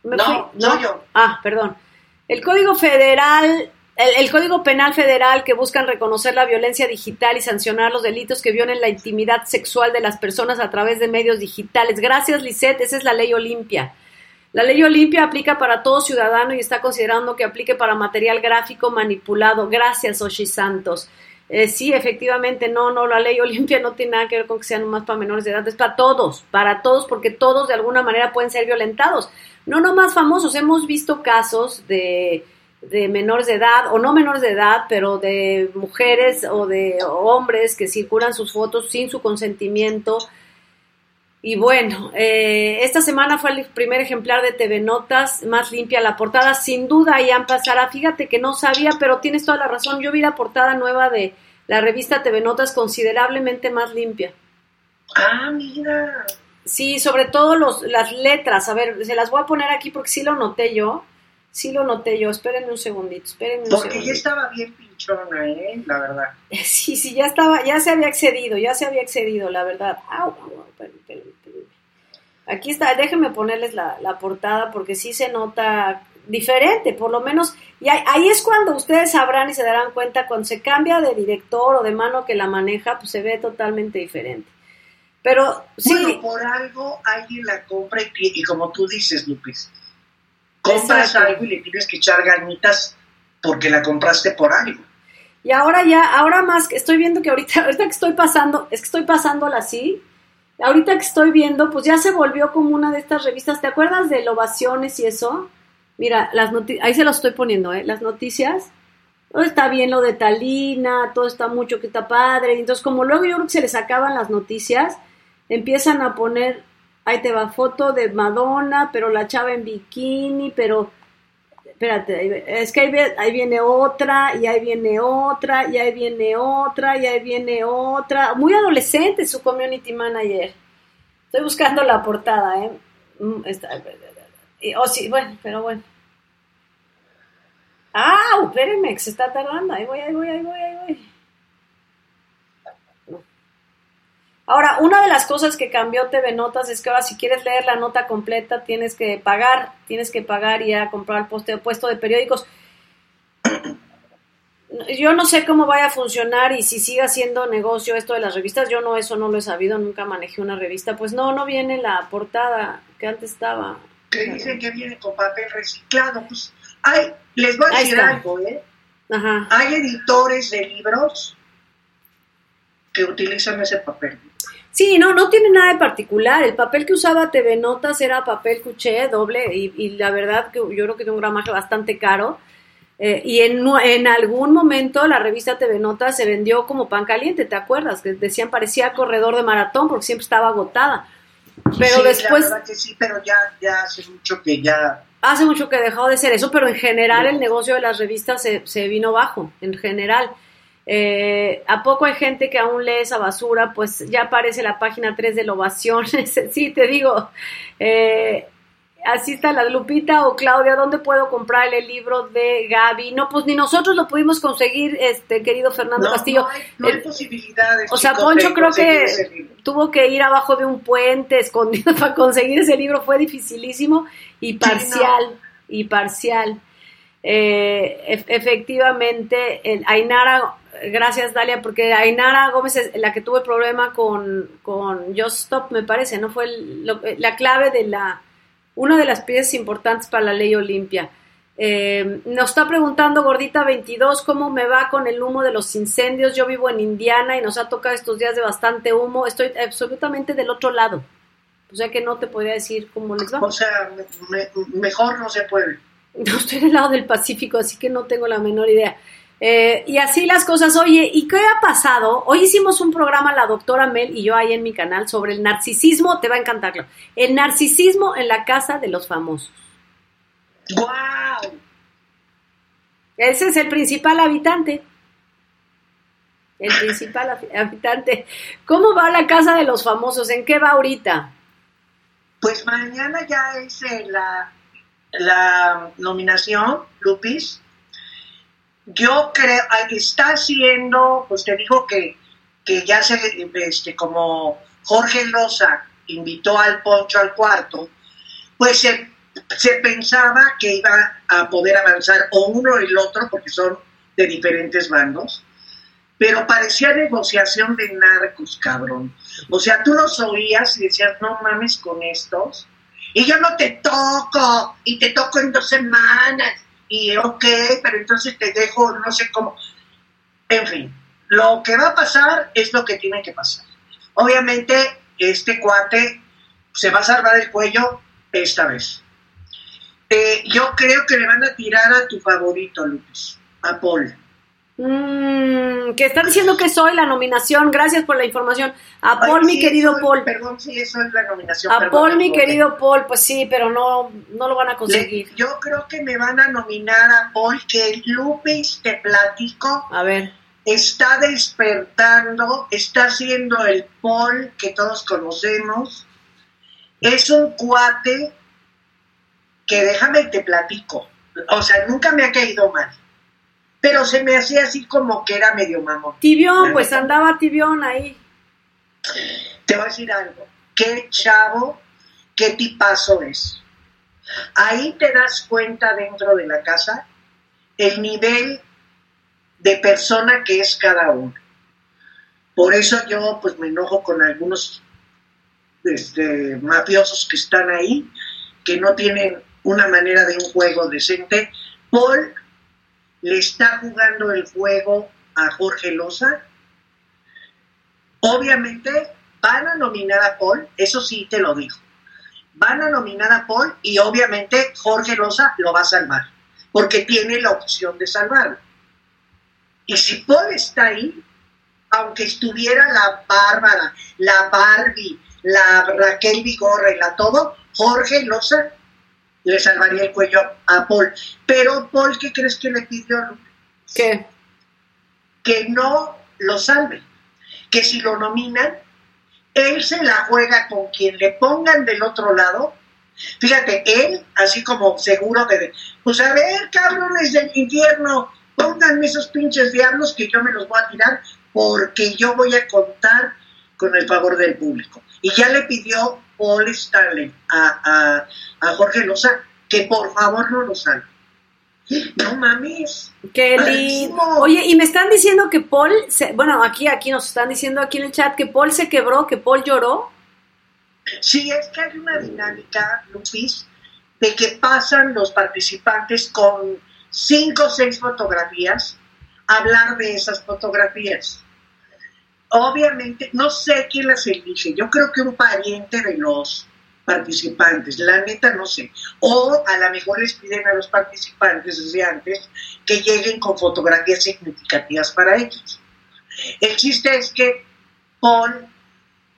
¿Me No, fui? soy yo. Ah, perdón. El Código Federal, el, el Código Penal Federal que buscan reconocer la violencia digital y sancionar los delitos que violen la intimidad sexual de las personas a través de medios digitales. Gracias, Lisette, esa es la ley Olimpia. La ley Olimpia aplica para todo ciudadano y está considerando que aplique para material gráfico manipulado. Gracias, Oshi Santos. Eh, sí, efectivamente, no, no, la ley Olimpia no tiene nada que ver con que sean más para menores de edad, es para todos, para todos, porque todos de alguna manera pueden ser violentados. No nomás famosos, hemos visto casos de, de menores de edad, o no menores de edad, pero de mujeres o de hombres que circulan sus fotos sin su consentimiento. Y bueno, eh, esta semana fue el primer ejemplar de TV Notas, más limpia la portada, sin duda, Ian Pasará. Fíjate que no sabía, pero tienes toda la razón. Yo vi la portada nueva de la revista TV Notas considerablemente más limpia. Ah, mira. Sí, sobre todo los, las letras. A ver, se las voy a poner aquí porque sí lo noté yo. Sí lo noté yo. Espérenme un segundito, espérenme un Porque ya segundito. estaba bien pinchona, ¿eh? La verdad. Sí, sí, ya estaba, ya se había excedido, ya se había excedido, la verdad. Au, au, au, espérenme, espérenme, espérenme. Aquí está, déjenme ponerles la, la portada porque sí se nota diferente, por lo menos, y ahí, ahí es cuando ustedes sabrán y se darán cuenta, cuando se cambia de director o de mano que la maneja, pues se ve totalmente diferente. Pero sí, Bueno, por algo alguien la compra y, y como tú dices, Lupis, compras Exacto. algo y le tienes que echar ganitas porque la compraste por algo. Y ahora ya, ahora más que estoy viendo que ahorita, ahorita que estoy pasando, es que estoy pasándola así, ahorita que estoy viendo, pues ya se volvió como una de estas revistas, ¿te acuerdas de Ovaciones y eso? Mira, las ahí se lo estoy poniendo, ¿eh? Las noticias, todo está bien lo de Talina, todo está mucho que está padre, entonces como luego yo creo que se les acaban las noticias, empiezan a poner, ahí te va foto de Madonna, pero la chava en bikini, pero espérate, es que ahí, viene otra, y ahí viene otra, y ahí viene otra, y ahí viene otra. Muy adolescente su community manager. Estoy buscando la portada, ¿eh? Mm, oh, sí, bueno, pero bueno. ¡Ah! Espérenme, se está tardando. Ahí voy, ahí voy, ahí voy, ahí voy. Ahora, una de las cosas que cambió TV Notas es que ahora si quieres leer la nota completa tienes que pagar, tienes que pagar y a comprar el puesto de periódicos. Yo no sé cómo vaya a funcionar y si siga siendo negocio esto de las revistas. Yo no, eso no lo he sabido, nunca manejé una revista. Pues no, no viene la portada que antes estaba. Que dicen que viene con papel reciclado. Pues, hay, les voy a decir algo, ¿eh? Ajá. Hay editores de libros que utilizan ese papel. Sí, no, no tiene nada de particular. El papel que usaba TV Notas era papel cuché doble y, la verdad que yo creo que tiene un gramaje bastante caro. Eh, y en, en algún momento la revista TV Notas se vendió como pan caliente, ¿te acuerdas? Que decían parecía corredor de maratón porque siempre estaba agotada. Pero sí, después... La verdad que sí, pero ya, ya hace mucho que ya... Hace mucho que dejó de ser eso, pero en general el negocio de las revistas se, se vino bajo, en general. Eh, ¿A poco hay gente que aún lee esa basura? Pues ya aparece la página 3 de la ovación. sí, te digo, eh, así está la Lupita o Claudia, ¿dónde puedo comprar el libro de Gaby? No, pues ni nosotros lo pudimos conseguir, este querido Fernando Castillo. No hay, posibilidades. O sea, Poncho creo que tuvo que ir abajo de un puente escondido para conseguir ese libro, fue dificilísimo y parcial, y parcial. Eh, efectivamente, el Ainara gracias Dalia, porque Ainara Gómez es la que tuvo el problema con, con Just Stop, me parece, ¿no? Fue la clave de la, una de las piezas importantes para la ley Olimpia. Eh, nos está preguntando Gordita 22 cómo me va con el humo de los incendios. Yo vivo en Indiana y nos ha tocado estos días de bastante humo. Estoy absolutamente del otro lado. O sea que no te podría decir cómo les va. O sea, mejor no se puede. No estoy del lado del Pacífico, así que no tengo la menor idea. Eh, y así las cosas. Oye, ¿y qué ha pasado? Hoy hicimos un programa, la doctora Mel y yo ahí en mi canal, sobre el narcisismo. Te va a encantarlo. El narcisismo en la casa de los famosos. ¡Wow! Ese es el principal habitante. El principal habitante. ¿Cómo va la casa de los famosos? ¿En qué va ahorita? Pues mañana ya es la, la nominación, Lupis yo creo, está haciendo, pues te digo que, que ya se, este, como Jorge Loza invitó al Poncho al cuarto, pues se, se pensaba que iba a poder avanzar o uno o el otro, porque son de diferentes bandos, pero parecía negociación de narcos, cabrón. O sea, tú los oías y decías, no mames con estos, y yo no te toco, y te toco en dos semanas, y ok, pero entonces te dejo, no sé cómo. En fin, lo que va a pasar es lo que tiene que pasar. Obviamente, este cuate se va a salvar el cuello esta vez. Eh, yo creo que le van a tirar a tu favorito, Lucas, a Paul. Mm, que están diciendo que soy la nominación. Gracias por la información. A Paul, mi querido Paul. Perdón, sí, eso es la nominación. A Paul, mi querido Paul, pues sí, pero no, no lo van a conseguir. yo creo que me van a nominar a Paul, que Lupis, te platico. A ver. Está despertando, está haciendo el Paul que todos conocemos. Es un cuate que déjame te platico. O sea, nunca me ha caído mal pero se me hacía así como que era medio mamón. Tibión, pues andaba tibión ahí. Te voy a decir algo, qué chavo, qué tipazo es. Ahí te das cuenta dentro de la casa el nivel de persona que es cada uno. Por eso yo pues me enojo con algunos este, mafiosos que están ahí, que no tienen una manera de un juego decente. Paul le está jugando el juego a Jorge Loza. Obviamente van a nominar a Paul, eso sí te lo digo. Van a nominar a Paul y obviamente Jorge Loza lo va a salvar, porque tiene la opción de salvarlo. Y si Paul está ahí, aunque estuviera la Bárbara, la Barbie, la Raquel Vigorra y la todo, Jorge Loza le salvaría el cuello a Paul. Pero Paul, ¿qué crees que le pidió? ¿Qué? Que no lo salve. Que si lo nominan, él se la juega con quien le pongan del otro lado. Fíjate, él, así como seguro de, pues a ver, cabrones del infierno, pónganme esos pinches diablos que yo me los voy a tirar porque yo voy a contar con el favor del público. Y ya le pidió Paul Stanley a, a, Jorge Loza que por favor no lo salve. No mames. Qué lindo. Oye, y me están diciendo que Paul, se, bueno, aquí, aquí nos están diciendo aquí en el chat que Paul se quebró, que Paul lloró. Sí, es que hay una dinámica, Lupis, de que pasan los participantes con cinco o seis fotografías a hablar de esas fotografías. Obviamente, no sé quién las elige, yo creo que un pariente de los participantes, la neta no sé. O a lo mejor les piden a los participantes desde antes que lleguen con fotografías significativas para ellos. El chiste es que Paul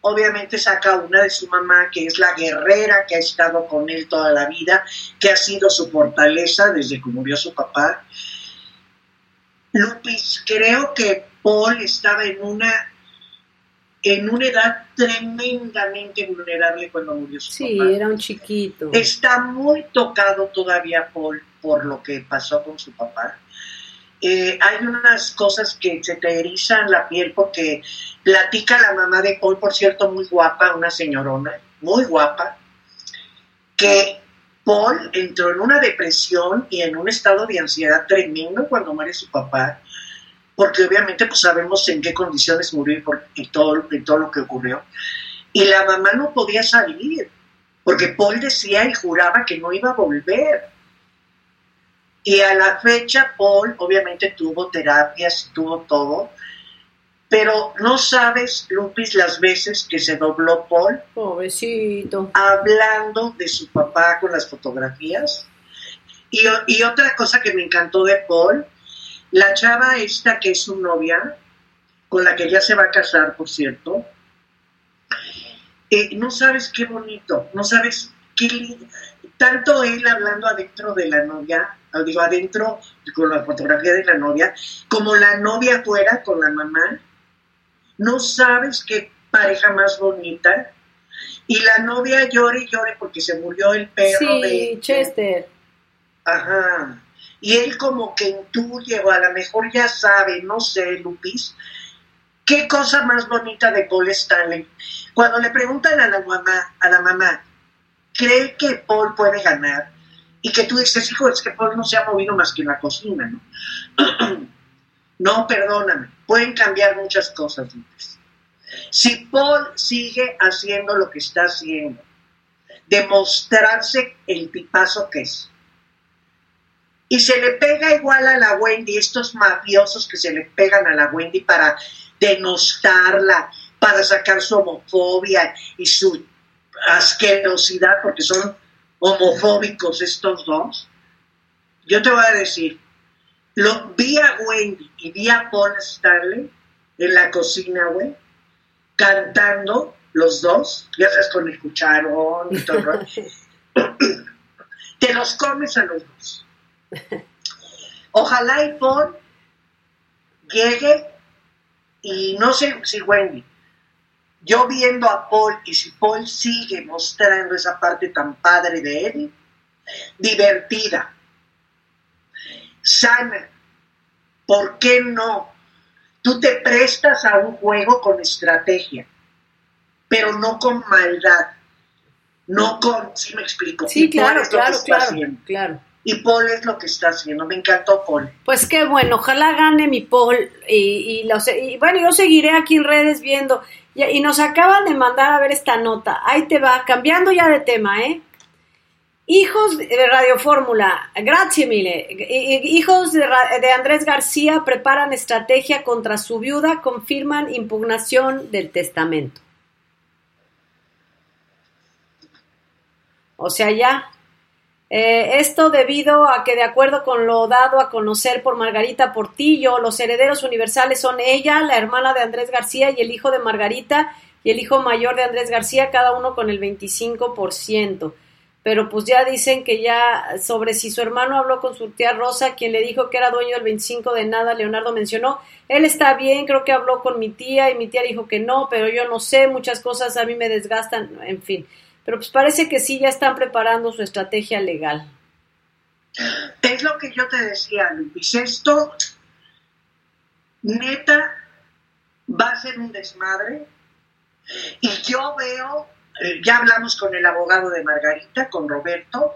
obviamente saca una de su mamá, que es la guerrera que ha estado con él toda la vida, que ha sido su fortaleza desde que murió su papá. Lupis, creo que Paul estaba en una en una edad tremendamente vulnerable cuando murió su sí, papá. Sí, era un chiquito. Está muy tocado todavía Paul por lo que pasó con su papá. Eh, hay unas cosas que se te erizan la piel porque platica la mamá de Paul, por cierto, muy guapa, una señorona, muy guapa, que Paul entró en una depresión y en un estado de ansiedad tremendo cuando muere su papá porque obviamente pues sabemos en qué condiciones murió y, por, todo, todo lo que ocurrió. Y la mamá no podía salir, porque Paul decía y juraba que no iba a volver. Y a la fecha Paul obviamente tuvo terapias, tuvo todo, pero no sabes, Lupis, las veces que se dobló Paul. Pobrecito. Hablando de su papá con las fotografías. Y, y otra cosa que me encantó de Paul la chava esta que es su novia, con la que ya se va a casar, por cierto, eh, no sabes qué bonito, no sabes qué tanto él hablando adentro de la novia, digo adentro con la fotografía de la novia, como la novia fuera con la mamá, no sabes qué pareja más bonita. Y la novia llore y llore porque se murió el perro sí, de Chester. Ajá y él como que intuye o a lo mejor ya sabe, no sé, Lupis, qué cosa más bonita de Paul Stanley. Cuando le preguntan a la mamá, a la mamá, ¿cree que Paul puede ganar? Y que tú dices, hijo, es que Paul no se ha movido más que en la cocina, ¿no? no, perdóname, pueden cambiar muchas cosas, Lupis. Si Paul sigue haciendo lo que está haciendo, demostrarse el tipazo que es, y se le pega igual a la Wendy, estos mafiosos que se le pegan a la Wendy para denostarla, para sacar su homofobia y su asquerosidad, porque son homofóbicos estos dos. Yo te voy a decir, lo, vi a Wendy y vi a Paul Stanley en la cocina, güey, cantando los dos, ya sabes, con el cucharón y todo. Te los comes a los dos. Ojalá y Paul llegue y no sé si Wendy, yo viendo a Paul y si Paul sigue mostrando esa parte tan padre de él, divertida, sana, ¿por qué no? Tú te prestas a un juego con estrategia, pero no con maldad, no con, si me explico. Sí, claro, claro, claro, claro. Y Paul es lo que está haciendo. Me encantó Paul. Pues qué bueno, ojalá gane mi Paul. Y, y, bueno, yo seguiré aquí en redes viendo. Y, y, nos acaban de mandar a ver esta nota. Ahí te va, cambiando ya de tema, ¿eh? Hijos de Radio Fórmula, gracias mile. Hijos de Andrés García preparan estrategia contra su viuda, confirman impugnación del testamento. O sea, ya eh, esto debido a que, de acuerdo con lo dado a conocer por Margarita Portillo, los herederos universales son ella, la hermana de Andrés García y el hijo de Margarita y el hijo mayor de Andrés García, cada uno con el 25%. pero pues ya dicen que ya sobre si su hermano habló con su tía Rosa, quien le dijo que era dueño del 25 de nada, Leonardo mencionó, él está bien, creo que habló con mi tía y mi tía dijo que no, pero yo no sé, muchas cosas a mí me desgastan, en fin. Pero pues parece que sí ya están preparando su estrategia legal. Es lo que yo te decía, Luis, esto neta va a ser un desmadre y yo veo eh, ya hablamos con el abogado de Margarita, con Roberto,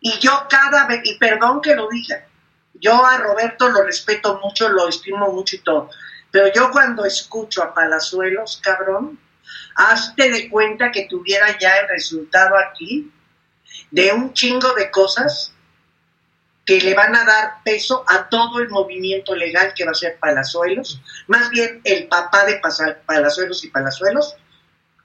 y yo cada vez, y perdón que lo diga, yo a Roberto lo respeto mucho, lo estimo mucho y todo, pero yo cuando escucho a Palazuelos, cabrón, hazte de cuenta que tuviera ya el resultado aquí de un chingo de cosas que le van a dar peso a todo el movimiento legal que va a ser Palazuelos, más bien el papá de Palazuelos y Palazuelos,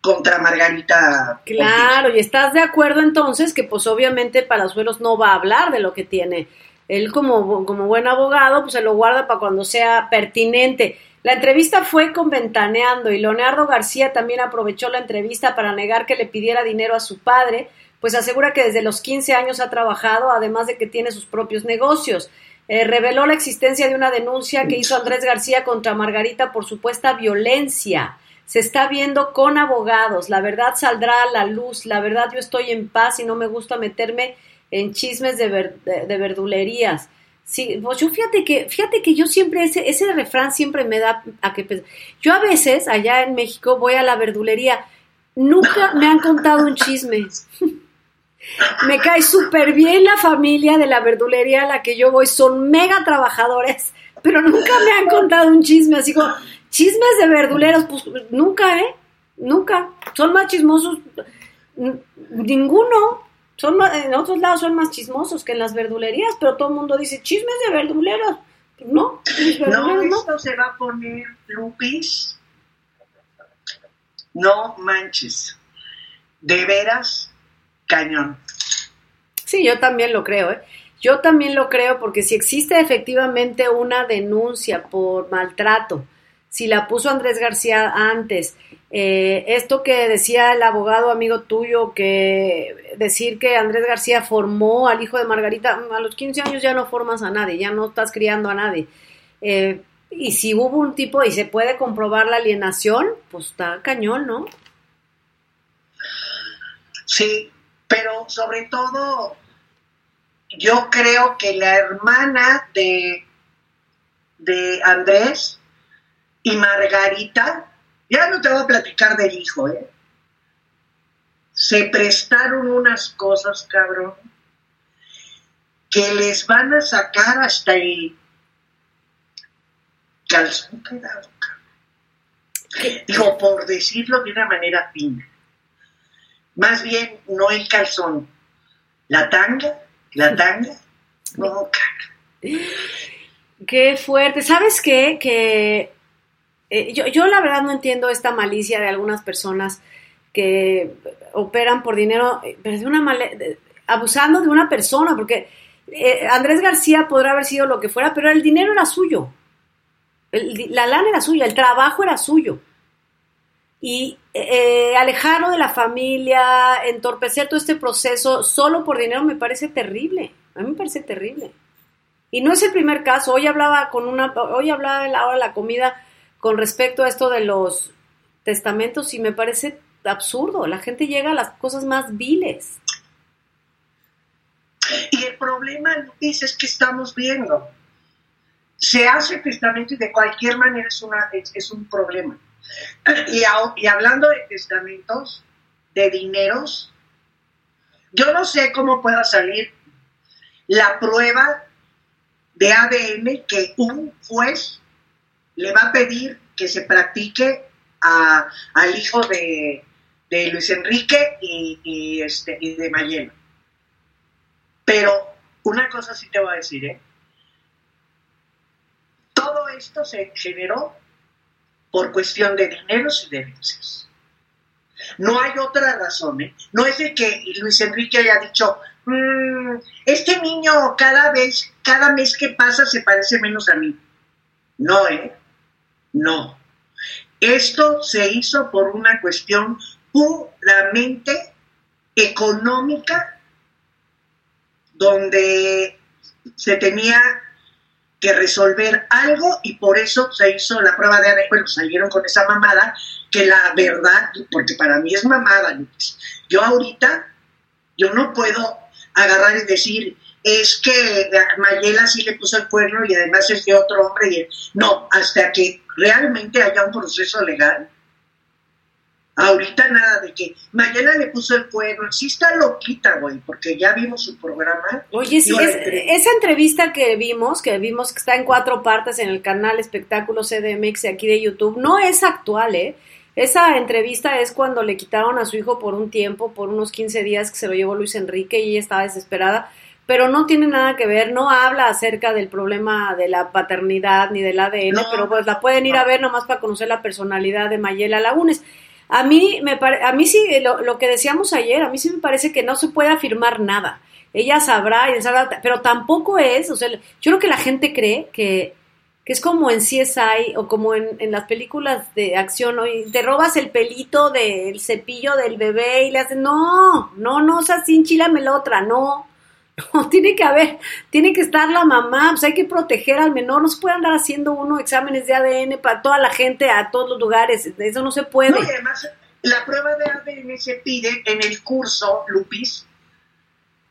contra Margarita. Claro, y estás de acuerdo entonces que pues obviamente Palazuelos no va a hablar de lo que tiene. Él como, como buen abogado pues se lo guarda para cuando sea pertinente. La entrevista fue con Ventaneando y Leonardo García también aprovechó la entrevista para negar que le pidiera dinero a su padre, pues asegura que desde los 15 años ha trabajado, además de que tiene sus propios negocios. Eh, reveló la existencia de una denuncia que hizo Andrés García contra Margarita por supuesta violencia se está viendo con abogados, la verdad saldrá a la luz, la verdad yo estoy en paz y no me gusta meterme en chismes de, de, verdulerías. Sí, pues yo fíjate que, fíjate que yo siempre, ese, ese refrán siempre me da a que pensar. Yo a veces, allá en México, voy a la verdulería, nunca me han contado un chisme. me cae súper bien la familia de la verdulería a la que yo voy, son mega trabajadores, pero nunca me han contado un chisme, así como, Chismes de verduleros, pues nunca, ¿eh? Nunca. Son más chismosos. Ninguno. Son en otros lados son más chismosos que en las verdulerías, pero todo el mundo dice chismes de verduleros. No, no, esto se va a poner Lupis. No manches. De veras, cañón. Sí, yo también lo creo, ¿eh? Yo también lo creo porque si existe efectivamente una denuncia por maltrato, si la puso Andrés García antes. Eh, esto que decía el abogado amigo tuyo, que decir que Andrés García formó al hijo de Margarita, a los 15 años ya no formas a nadie, ya no estás criando a nadie. Eh, y si hubo un tipo y se puede comprobar la alienación, pues está cañón, ¿no? Sí, pero sobre todo yo creo que la hermana de, de Andrés y Margarita, ya no te voy a platicar del hijo, ¿eh? Se prestaron unas cosas, cabrón, que les van a sacar hasta el calzón quedado, cabrón. Digo, por decirlo de una manera fina. Más bien, no el calzón, la tanga, la tanga, no, cabrón. Qué fuerte. ¿Sabes qué? Que eh, yo, yo la verdad no entiendo esta malicia de algunas personas que operan por dinero, eh, pero una abusando de una persona, porque eh, Andrés García podrá haber sido lo que fuera, pero el dinero era suyo, la lana era suya, el trabajo era suyo. Y alejarlo de la familia, entorpecer todo este proceso solo por dinero me parece terrible, a mí me parece terrible. Y no es el primer caso, hoy hablaba con una, hoy hablaba de la hora de la comida con respecto a esto de los testamentos y me parece absurdo. La gente llega a las cosas más viles. Y el problema, Luis, es que estamos viendo. Se hace testamento y de cualquier manera es, una, es, un problema. Y, y hablando de testamentos, de dineros, yo no sé cómo pueda salir la prueba de ADN que un juez le va a pedir que se practique al hijo de, Luis Enrique y, este, y de Mayela. Pero una cosa sí te voy a decir, ¿eh? Todo esto se generó por cuestión de dineros y de. No hay otra razón, ¿eh? No es de que Luis Enrique haya dicho, mm, este niño cada vez, cada mes que pasa se parece menos a mí. No, ¿eh? No. Esto se hizo por una cuestión puramente económica donde se tenía que resolver algo y por eso se hizo la prueba de ADN. Bueno, salieron con esa mamada que la verdad, porque para mí es mamada, yo ahorita, yo no puedo agarrar y decir, es que Mayela sí le puso el cuerno y además es de otro hombre. Y, no, hasta que realmente haya un proceso legal. Ahorita nada de que Mayela le puso el cuerno. Sí está loquita, güey, porque ya vimos su programa. Oye, sí, esa entrevista que vimos, que vimos que está en cuatro partes en el canal Espectáculo CDMX aquí de YouTube, no es actual, ¿eh? Esa entrevista es cuando le quitaron a su hijo por un tiempo, por unos 15 días que se lo llevó Luis Enrique y ella estaba desesperada pero no tiene nada que ver, no habla acerca del problema de la paternidad ni del ADN, pero pues la pueden ir a ver nomás para conocer la personalidad de Mayela Lagunes. A mí, me a mí sí, lo, lo, que decíamos ayer, a mí sí me parece que no se puede afirmar nada. Ella sabrá, y sabrá, pero tampoco es, o sea, yo creo que la gente cree que, que es como en CSI o como en, en las películas de acción, y te robas el pelito del cepillo del bebé y le haces, no, no, no, o sea, sin la otra, no, no, tiene que haber, tiene que estar la mamá, pues hay que proteger al menor, no se puede andar haciendo uno exámenes de ADN para toda la gente a todos los lugares, eso no se puede. No, y además, la prueba de ADN se pide en el curso, Lupis,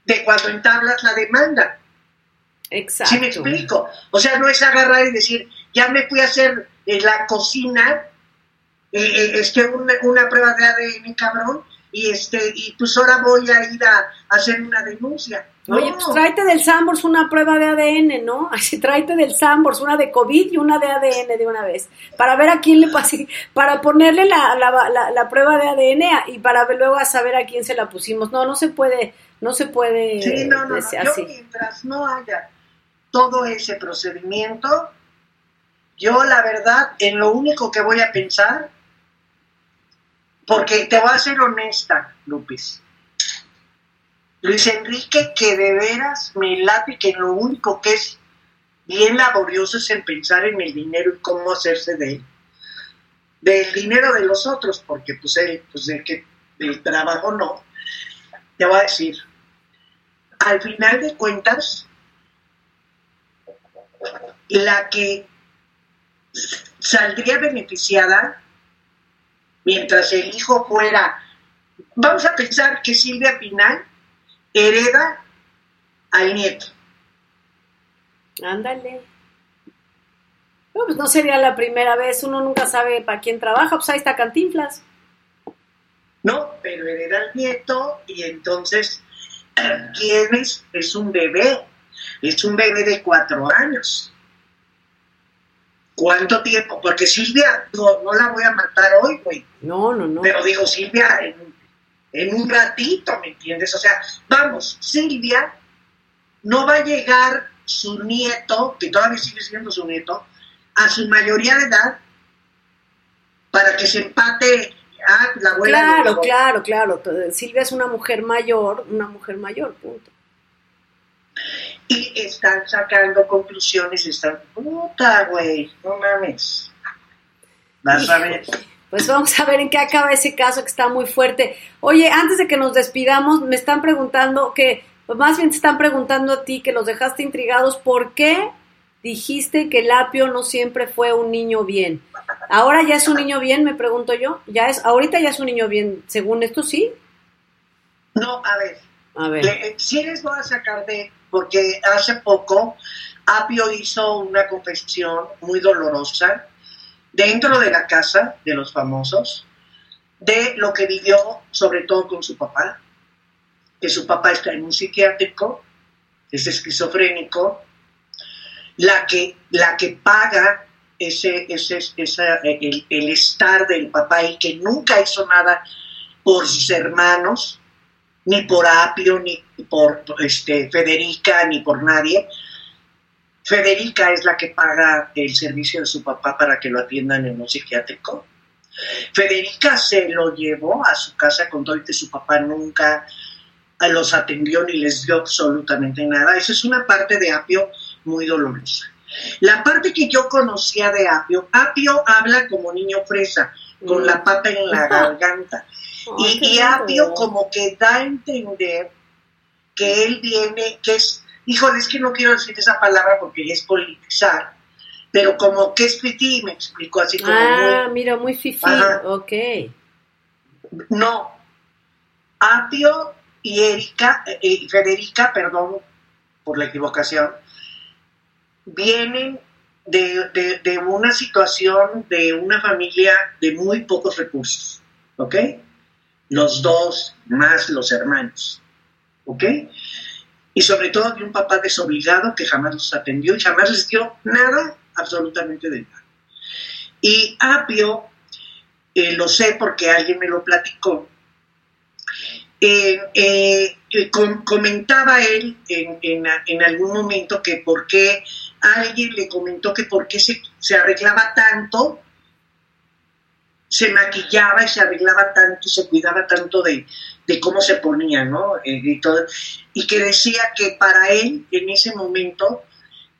de cuando entablas la demanda. Exacto. ¿Sí me explico? O sea, no es agarrar y decir, ya me fui a hacer en la cocina, eh, eh, este, una, una prueba de ADN, cabrón, y este y pues ahora voy a ir a, hacer una denuncia. Oye, pues tráete del Sambors una prueba de ADN, ¿no? Así tráete del Sambors una de COVID y una de ADN de una vez, para ver a quién le pase, para ponerle la, la, la, prueba de ADN y para luego a saber a quién se la pusimos. No, no se puede, no se puede. Sí, no, no, Yo mientras no haya todo ese procedimiento, yo la verdad, en lo único que voy a pensar porque te voy a ser honesta, Lupis. Luis Enrique, que de veras me late que lo único que es bien laborioso es en pensar en el dinero y cómo hacerse de él. Del dinero de los otros, porque pues él, pues el que el trabajo no. Te voy a decir, al final de cuentas, la que saldría beneficiada mientras el hijo fuera, vamos a pensar que Silvia Pinal hereda al nieto. Ándale. No, pues no sería la primera vez, uno nunca sabe para quién trabaja, pues ahí está Cantinflas. No, pero hereda al nieto y entonces, ¿quién es? Es un bebé, es un bebé de cuatro años. ¿Cuánto tiempo? Porque Silvia, no, no la voy a matar hoy, güey. No, no, no. Pero digo, Silvia, en, un ratito, ¿me entiendes? O sea, vamos, Silvia no va a llegar su nieto, que todavía sigue siendo su nieto, a su mayoría de edad para que se empate a la abuela. Claro, claro, claro. Silvia es una mujer mayor, una mujer mayor, punto y están sacando conclusiones, están, puta, güey, no mames. Vas a ver. Pues vamos a ver en qué acaba ese caso que está muy fuerte. Oye, antes de que nos despidamos, me están preguntando que, pues más bien te están preguntando a ti que los dejaste intrigados, ¿por qué dijiste que el apio no siempre fue un niño bien? Ahora ya es un niño bien, me pregunto yo. Ya es, ahorita ya es un niño bien, según esto sí. No, a ver. A ver. si les voy a sacar de porque hace poco Apio hizo una confesión muy dolorosa dentro de la casa de los famosos de lo que vivió sobre todo con su papá, que su papá está en un psiquiátrico, es esquizofrénico, la que, la que paga ese, ese, el, el estar del papá y que nunca hizo nada por sus hermanos, ni por Apio, ni por este, Federica, ni por nadie. Federica es la que paga el servicio de su papá para que lo atiendan en un psiquiátrico. Federica se lo llevó a su casa con todo y que su papá nunca los atendió ni les dio absolutamente nada. Esa es una parte de Apio muy dolorosa. La parte que yo conocía de Apio, Apio habla como niño fresa, con la pata en la garganta. y, y Apio como que da a entender que él viene, que es, híjole, es que no quiero decir esa palabra porque es politizar, pero como que es fifí, me explico así como ah, muy, mira, muy fifí, Ajá. ok. No, Apio y Erika, eh, y Federica, perdón por la equivocación, vienen de, de- de una situación de una familia de muy pocos recursos, ¿ok? Los dos más los hermanos, ¿ok? Y sobre todo de un papá desobligado que jamás los atendió y jamás les dio nada, absolutamente de nada. Y Apio, eh, lo sé porque alguien me lo platicó, eh, eh, eh, com- comentaba él en, en- en algún momento que por qué alguien le comentó que por qué se, se arreglaba tanto, se maquillaba y se arreglaba tanto y se cuidaba tanto de, de cómo se ponía, ¿no? Eh, y, todo, y que decía que para él en ese momento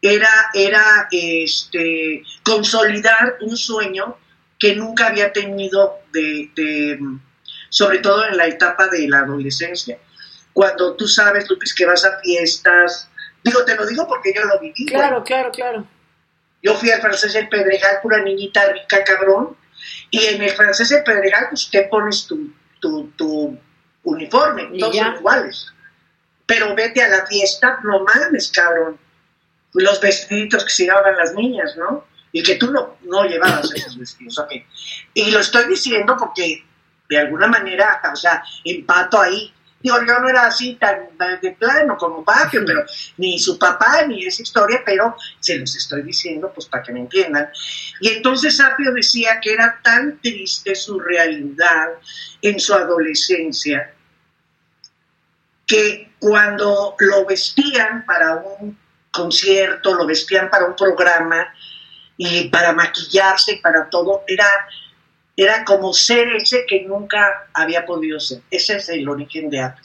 era, era este, consolidar un sueño que nunca había tenido de, de, sobre todo en la etapa de la adolescencia. Cuando tú sabes, Lupis, que vas a fiestas, digo, te lo digo porque yo lo viví. Claro, claro, claro. Yo fui al francés del Pedregal, pura niñita rica, cabrón, y en el francés Pedregal, pues te pones tu, tu, tu uniforme, todos son iguales. Pero vete a la fiesta, no mames, cabrón. Los vestiditos que se llevaban las niñas, ¿no? Y que tú no, no llevabas esos vestidos, ok. Y lo estoy diciendo porque de alguna manera, o sea, empato ahí. Digo, yo no era así tan de plano como Papio, pero ni su papá, ni esa historia, pero se los estoy diciendo pues para que me entiendan. Y entonces Apio decía que era tan triste su realidad en su adolescencia que cuando lo vestían para un concierto, lo vestían para un programa y para maquillarse y para todo, era, era como ser ese que nunca había podido ser. Ese es el origen de Apio.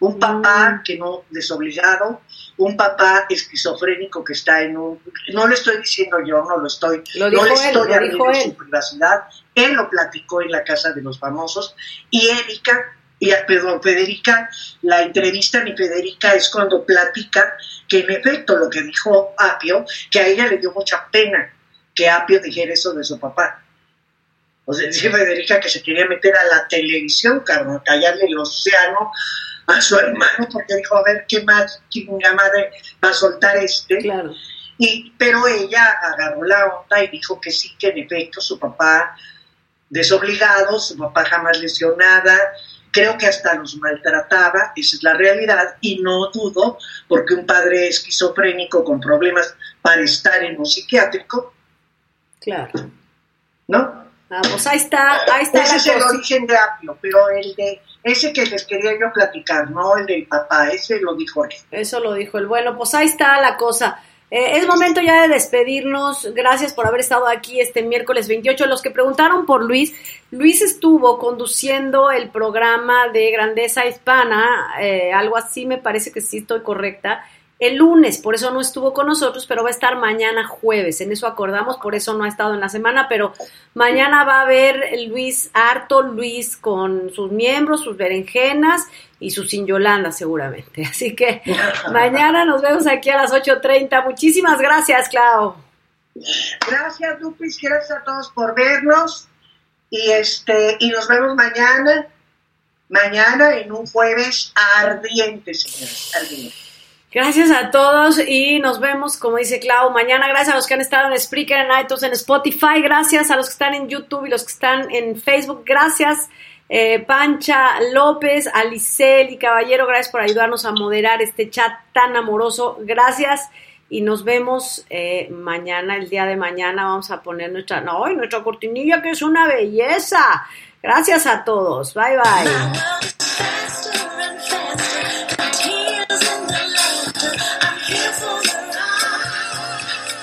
Un papá que no desobligado, un papá esquizofrénico que está en un... No lo estoy diciendo yo, no lo estoy... Lo no le estoy abriendo su privacidad. Él lo platicó en la casa de los famosos. Y Erika, y, perdón, Federica, la entrevista ni Federica es cuando platica que en efecto lo que dijo Apio, que a ella le dio mucha pena que Apio dijera eso de su papá. O sea, dice Federica que se quería meter a la televisión, cabrón, callarle el océano a su hermano, porque dijo, a ver, ¿qué más chinga madre va a soltar este? Claro. Y, pero ella agarró la onda y dijo que sí, que en efecto su papá desobligado, su papá jamás les dio nada, creo que hasta los maltrataba, esa es la realidad, y no dudo, porque un padre esquizofrénico con problemas para estar en un psiquiátrico, Claro. ¿no? Ah, pues ahí está, ahí está Ese es el origen de Apio, pero el de ese que les quería yo platicar, no el del papá, ese lo dijo él. Eso lo dijo el bueno. Pues ahí está la cosa. Eh, es momento ya de despedirnos. Gracias por haber estado aquí este miércoles 28. Los que preguntaron por Luis, Luis estuvo conduciendo el programa de Grandeza Hispana, eh, algo así me parece que sí estoy correcta, el lunes, por eso no estuvo con nosotros, pero va a estar mañana jueves, en eso acordamos, por eso no ha estado en la semana, pero mañana va a haber Luis harto, Luis con sus miembros, sus berenjenas y sus sin Yolanda seguramente. Así que mañana nos vemos aquí a las 8.30. Muchísimas gracias, Clau. Gracias, Lupis, gracias a todos por vernos y este y nos vemos mañana, mañana en un jueves ardiente, señores, ardiente. Gracias a todos y nos vemos, como dice Clau, mañana. Gracias a los que han estado en Spreaker, en iTunes, en Spotify. Gracias a los que están en YouTube y los que están en Facebook. Gracias, eh, Pancha López, Alicel y Caballero. Gracias por ayudarnos a moderar este chat tan amoroso. Gracias y nos vemos eh, mañana, el día de mañana. Vamos a poner nuestra, no, nuestra cortinilla que es una belleza. Gracias a todos. Bye, bye.